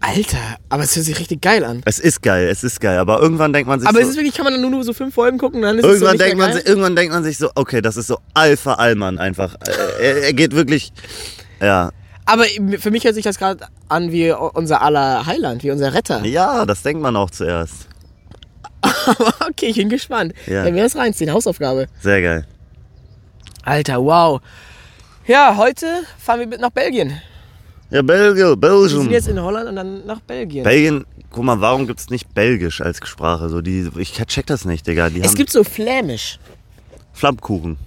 Alter, aber es hört sich richtig geil an. Es ist geil, es ist geil. Aber irgendwann denkt man sich Aber so, es ist wirklich, kann man dann nur, so fünf Folgen gucken dann ist es so irgendwann nicht mehr denkt man sich, irgendwann denkt man sich so, okay, das ist so Alpha Allmann einfach. Äh, Er, er geht wirklich, ja, Aber für mich hört sich das gerade an wie unser aller Heiland, wie unser Retter. ja, das denkt man auch zuerst. okay, ich bin gespannt. Ja. Wenn wir das reinziehen, Hausaufgabe. Sehr geil. Alter, wow. Ja, heute fahren wir mit nach Belgien. Ja, Belgien, Wir sind jetzt in Holland und dann nach Belgien. Belgien, guck mal, warum gibt's nicht Belgisch als Sprache? So die, ich check das nicht, Digga. Die es gibt so Flämisch. Flammkuchen.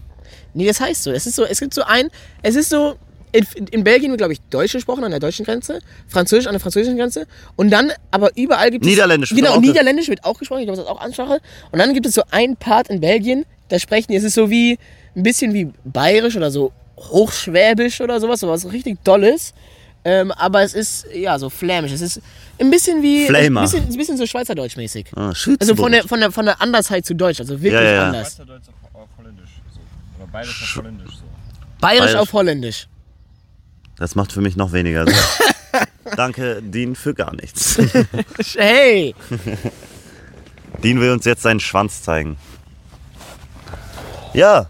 Nee, das heißt so. Es ist so, es gibt so ein, es ist so, in, in Belgien wird, glaube ich, Deutsch gesprochen an der deutschen Grenze, Französisch an der französischen Grenze und dann, aber überall gibt es... Niederländisch wird Genau, auch- Niederländisch wird auch gesprochen, ich glaube, das ist auch Ansprache. Und dann gibt es so einen Part in Belgien, Da sprechen die, es ist so wie, ein bisschen wie bayerisch oder so hochschwäbisch oder sowas, sowas richtig Dolles. Ähm, aber es ist, ja, so flämisch. Es ist ein bisschen wie, Flamer. ein bisschen, ein bisschen so Schweizerdeutsch-mäßig. Ah, Also von der, von, der, von der Andersheit zu Deutsch, also wirklich Ja, ja, ja. anders. Schweizerdeutsch auf, auf Holländisch. So. Oder beides auf Holländisch. So. Bayerisch Bayerisch. auf Holländisch. Das macht für mich noch weniger Sinn. Danke, Dean, für gar nichts. Hey! Dean will uns jetzt seinen Schwanz zeigen. Ja,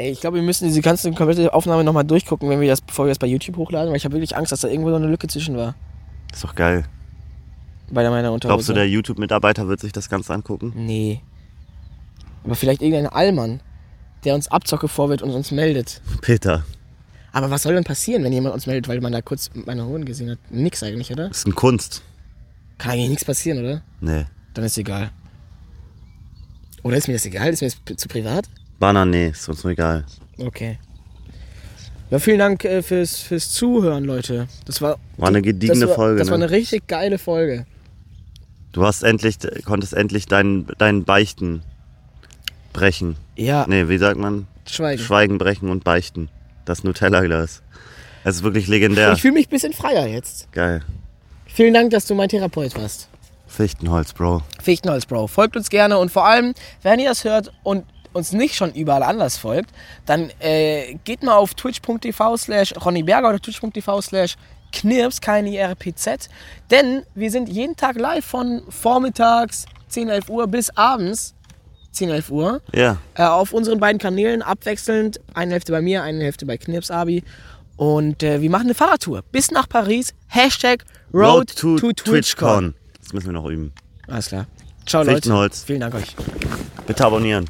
Ey, ich glaube, wir müssen diese ganze komplette Aufnahme nochmal durchgucken, wenn wir das, bevor wir das bei YouTube hochladen, weil ich habe wirklich Angst, dass da irgendwo so eine Lücke zwischen war. ist doch geil. Bei meiner Unterhose. Glaubst du, der YouTube-Mitarbeiter wird sich das Ganze angucken? Nee. Aber vielleicht irgendein Allmann, der uns Abzocke vorwirft und uns meldet. Peter, Aber was soll denn passieren, wenn jemand uns meldet, weil man da kurz meine Hoden gesehen hat? Nix eigentlich, oder? ist ein Kunst. Kann eigentlich nichts passieren, oder? Nee. Dann ist egal. Oder ist mir das egal? Ist mir das zu privat? Banner, nee, ist uns nur egal. Okay. Ja, vielen Dank äh, fürs, fürs Zuhören, Leute. Das war, War eine gediegene das war, Folge, Das war ne? eine richtig geile Folge. Du hast endlich, konntest endlich deinen dein Beichten brechen. Ja, Nee, wie sagt man? Schweigen. Schweigen brechen und beichten. Das Nutella-Glas. Es ist wirklich legendär. Ich fühle mich ein bisschen freier jetzt. Geil. Vielen Dank, dass du mein Therapeut warst. Fichtenholz, Bro. Fichtenholz, Bro. Folgt uns gerne und vor allem, wenn ihr das hört und uns nicht schon überall anders folgt, dann äh, geht mal auf twitch.tv slash ronnyberger oder twitch.tv slash knirps, keine IRPZ, denn wir sind jeden Tag live von vormittags 10, 11 Uhr bis abends 10, 11 Uhr Ja. äh, auf unseren beiden Kanälen abwechselnd. Eine Hälfte bei mir, eine Hälfte bei Knirps Abi. Und äh, wir machen eine Fahrradtour bis nach Paris. Hashtag Road, to, TwitchCon. Das müssen wir noch üben. Alles klar. Ciao Leute. Vielen Dank euch. Bitte abonnieren.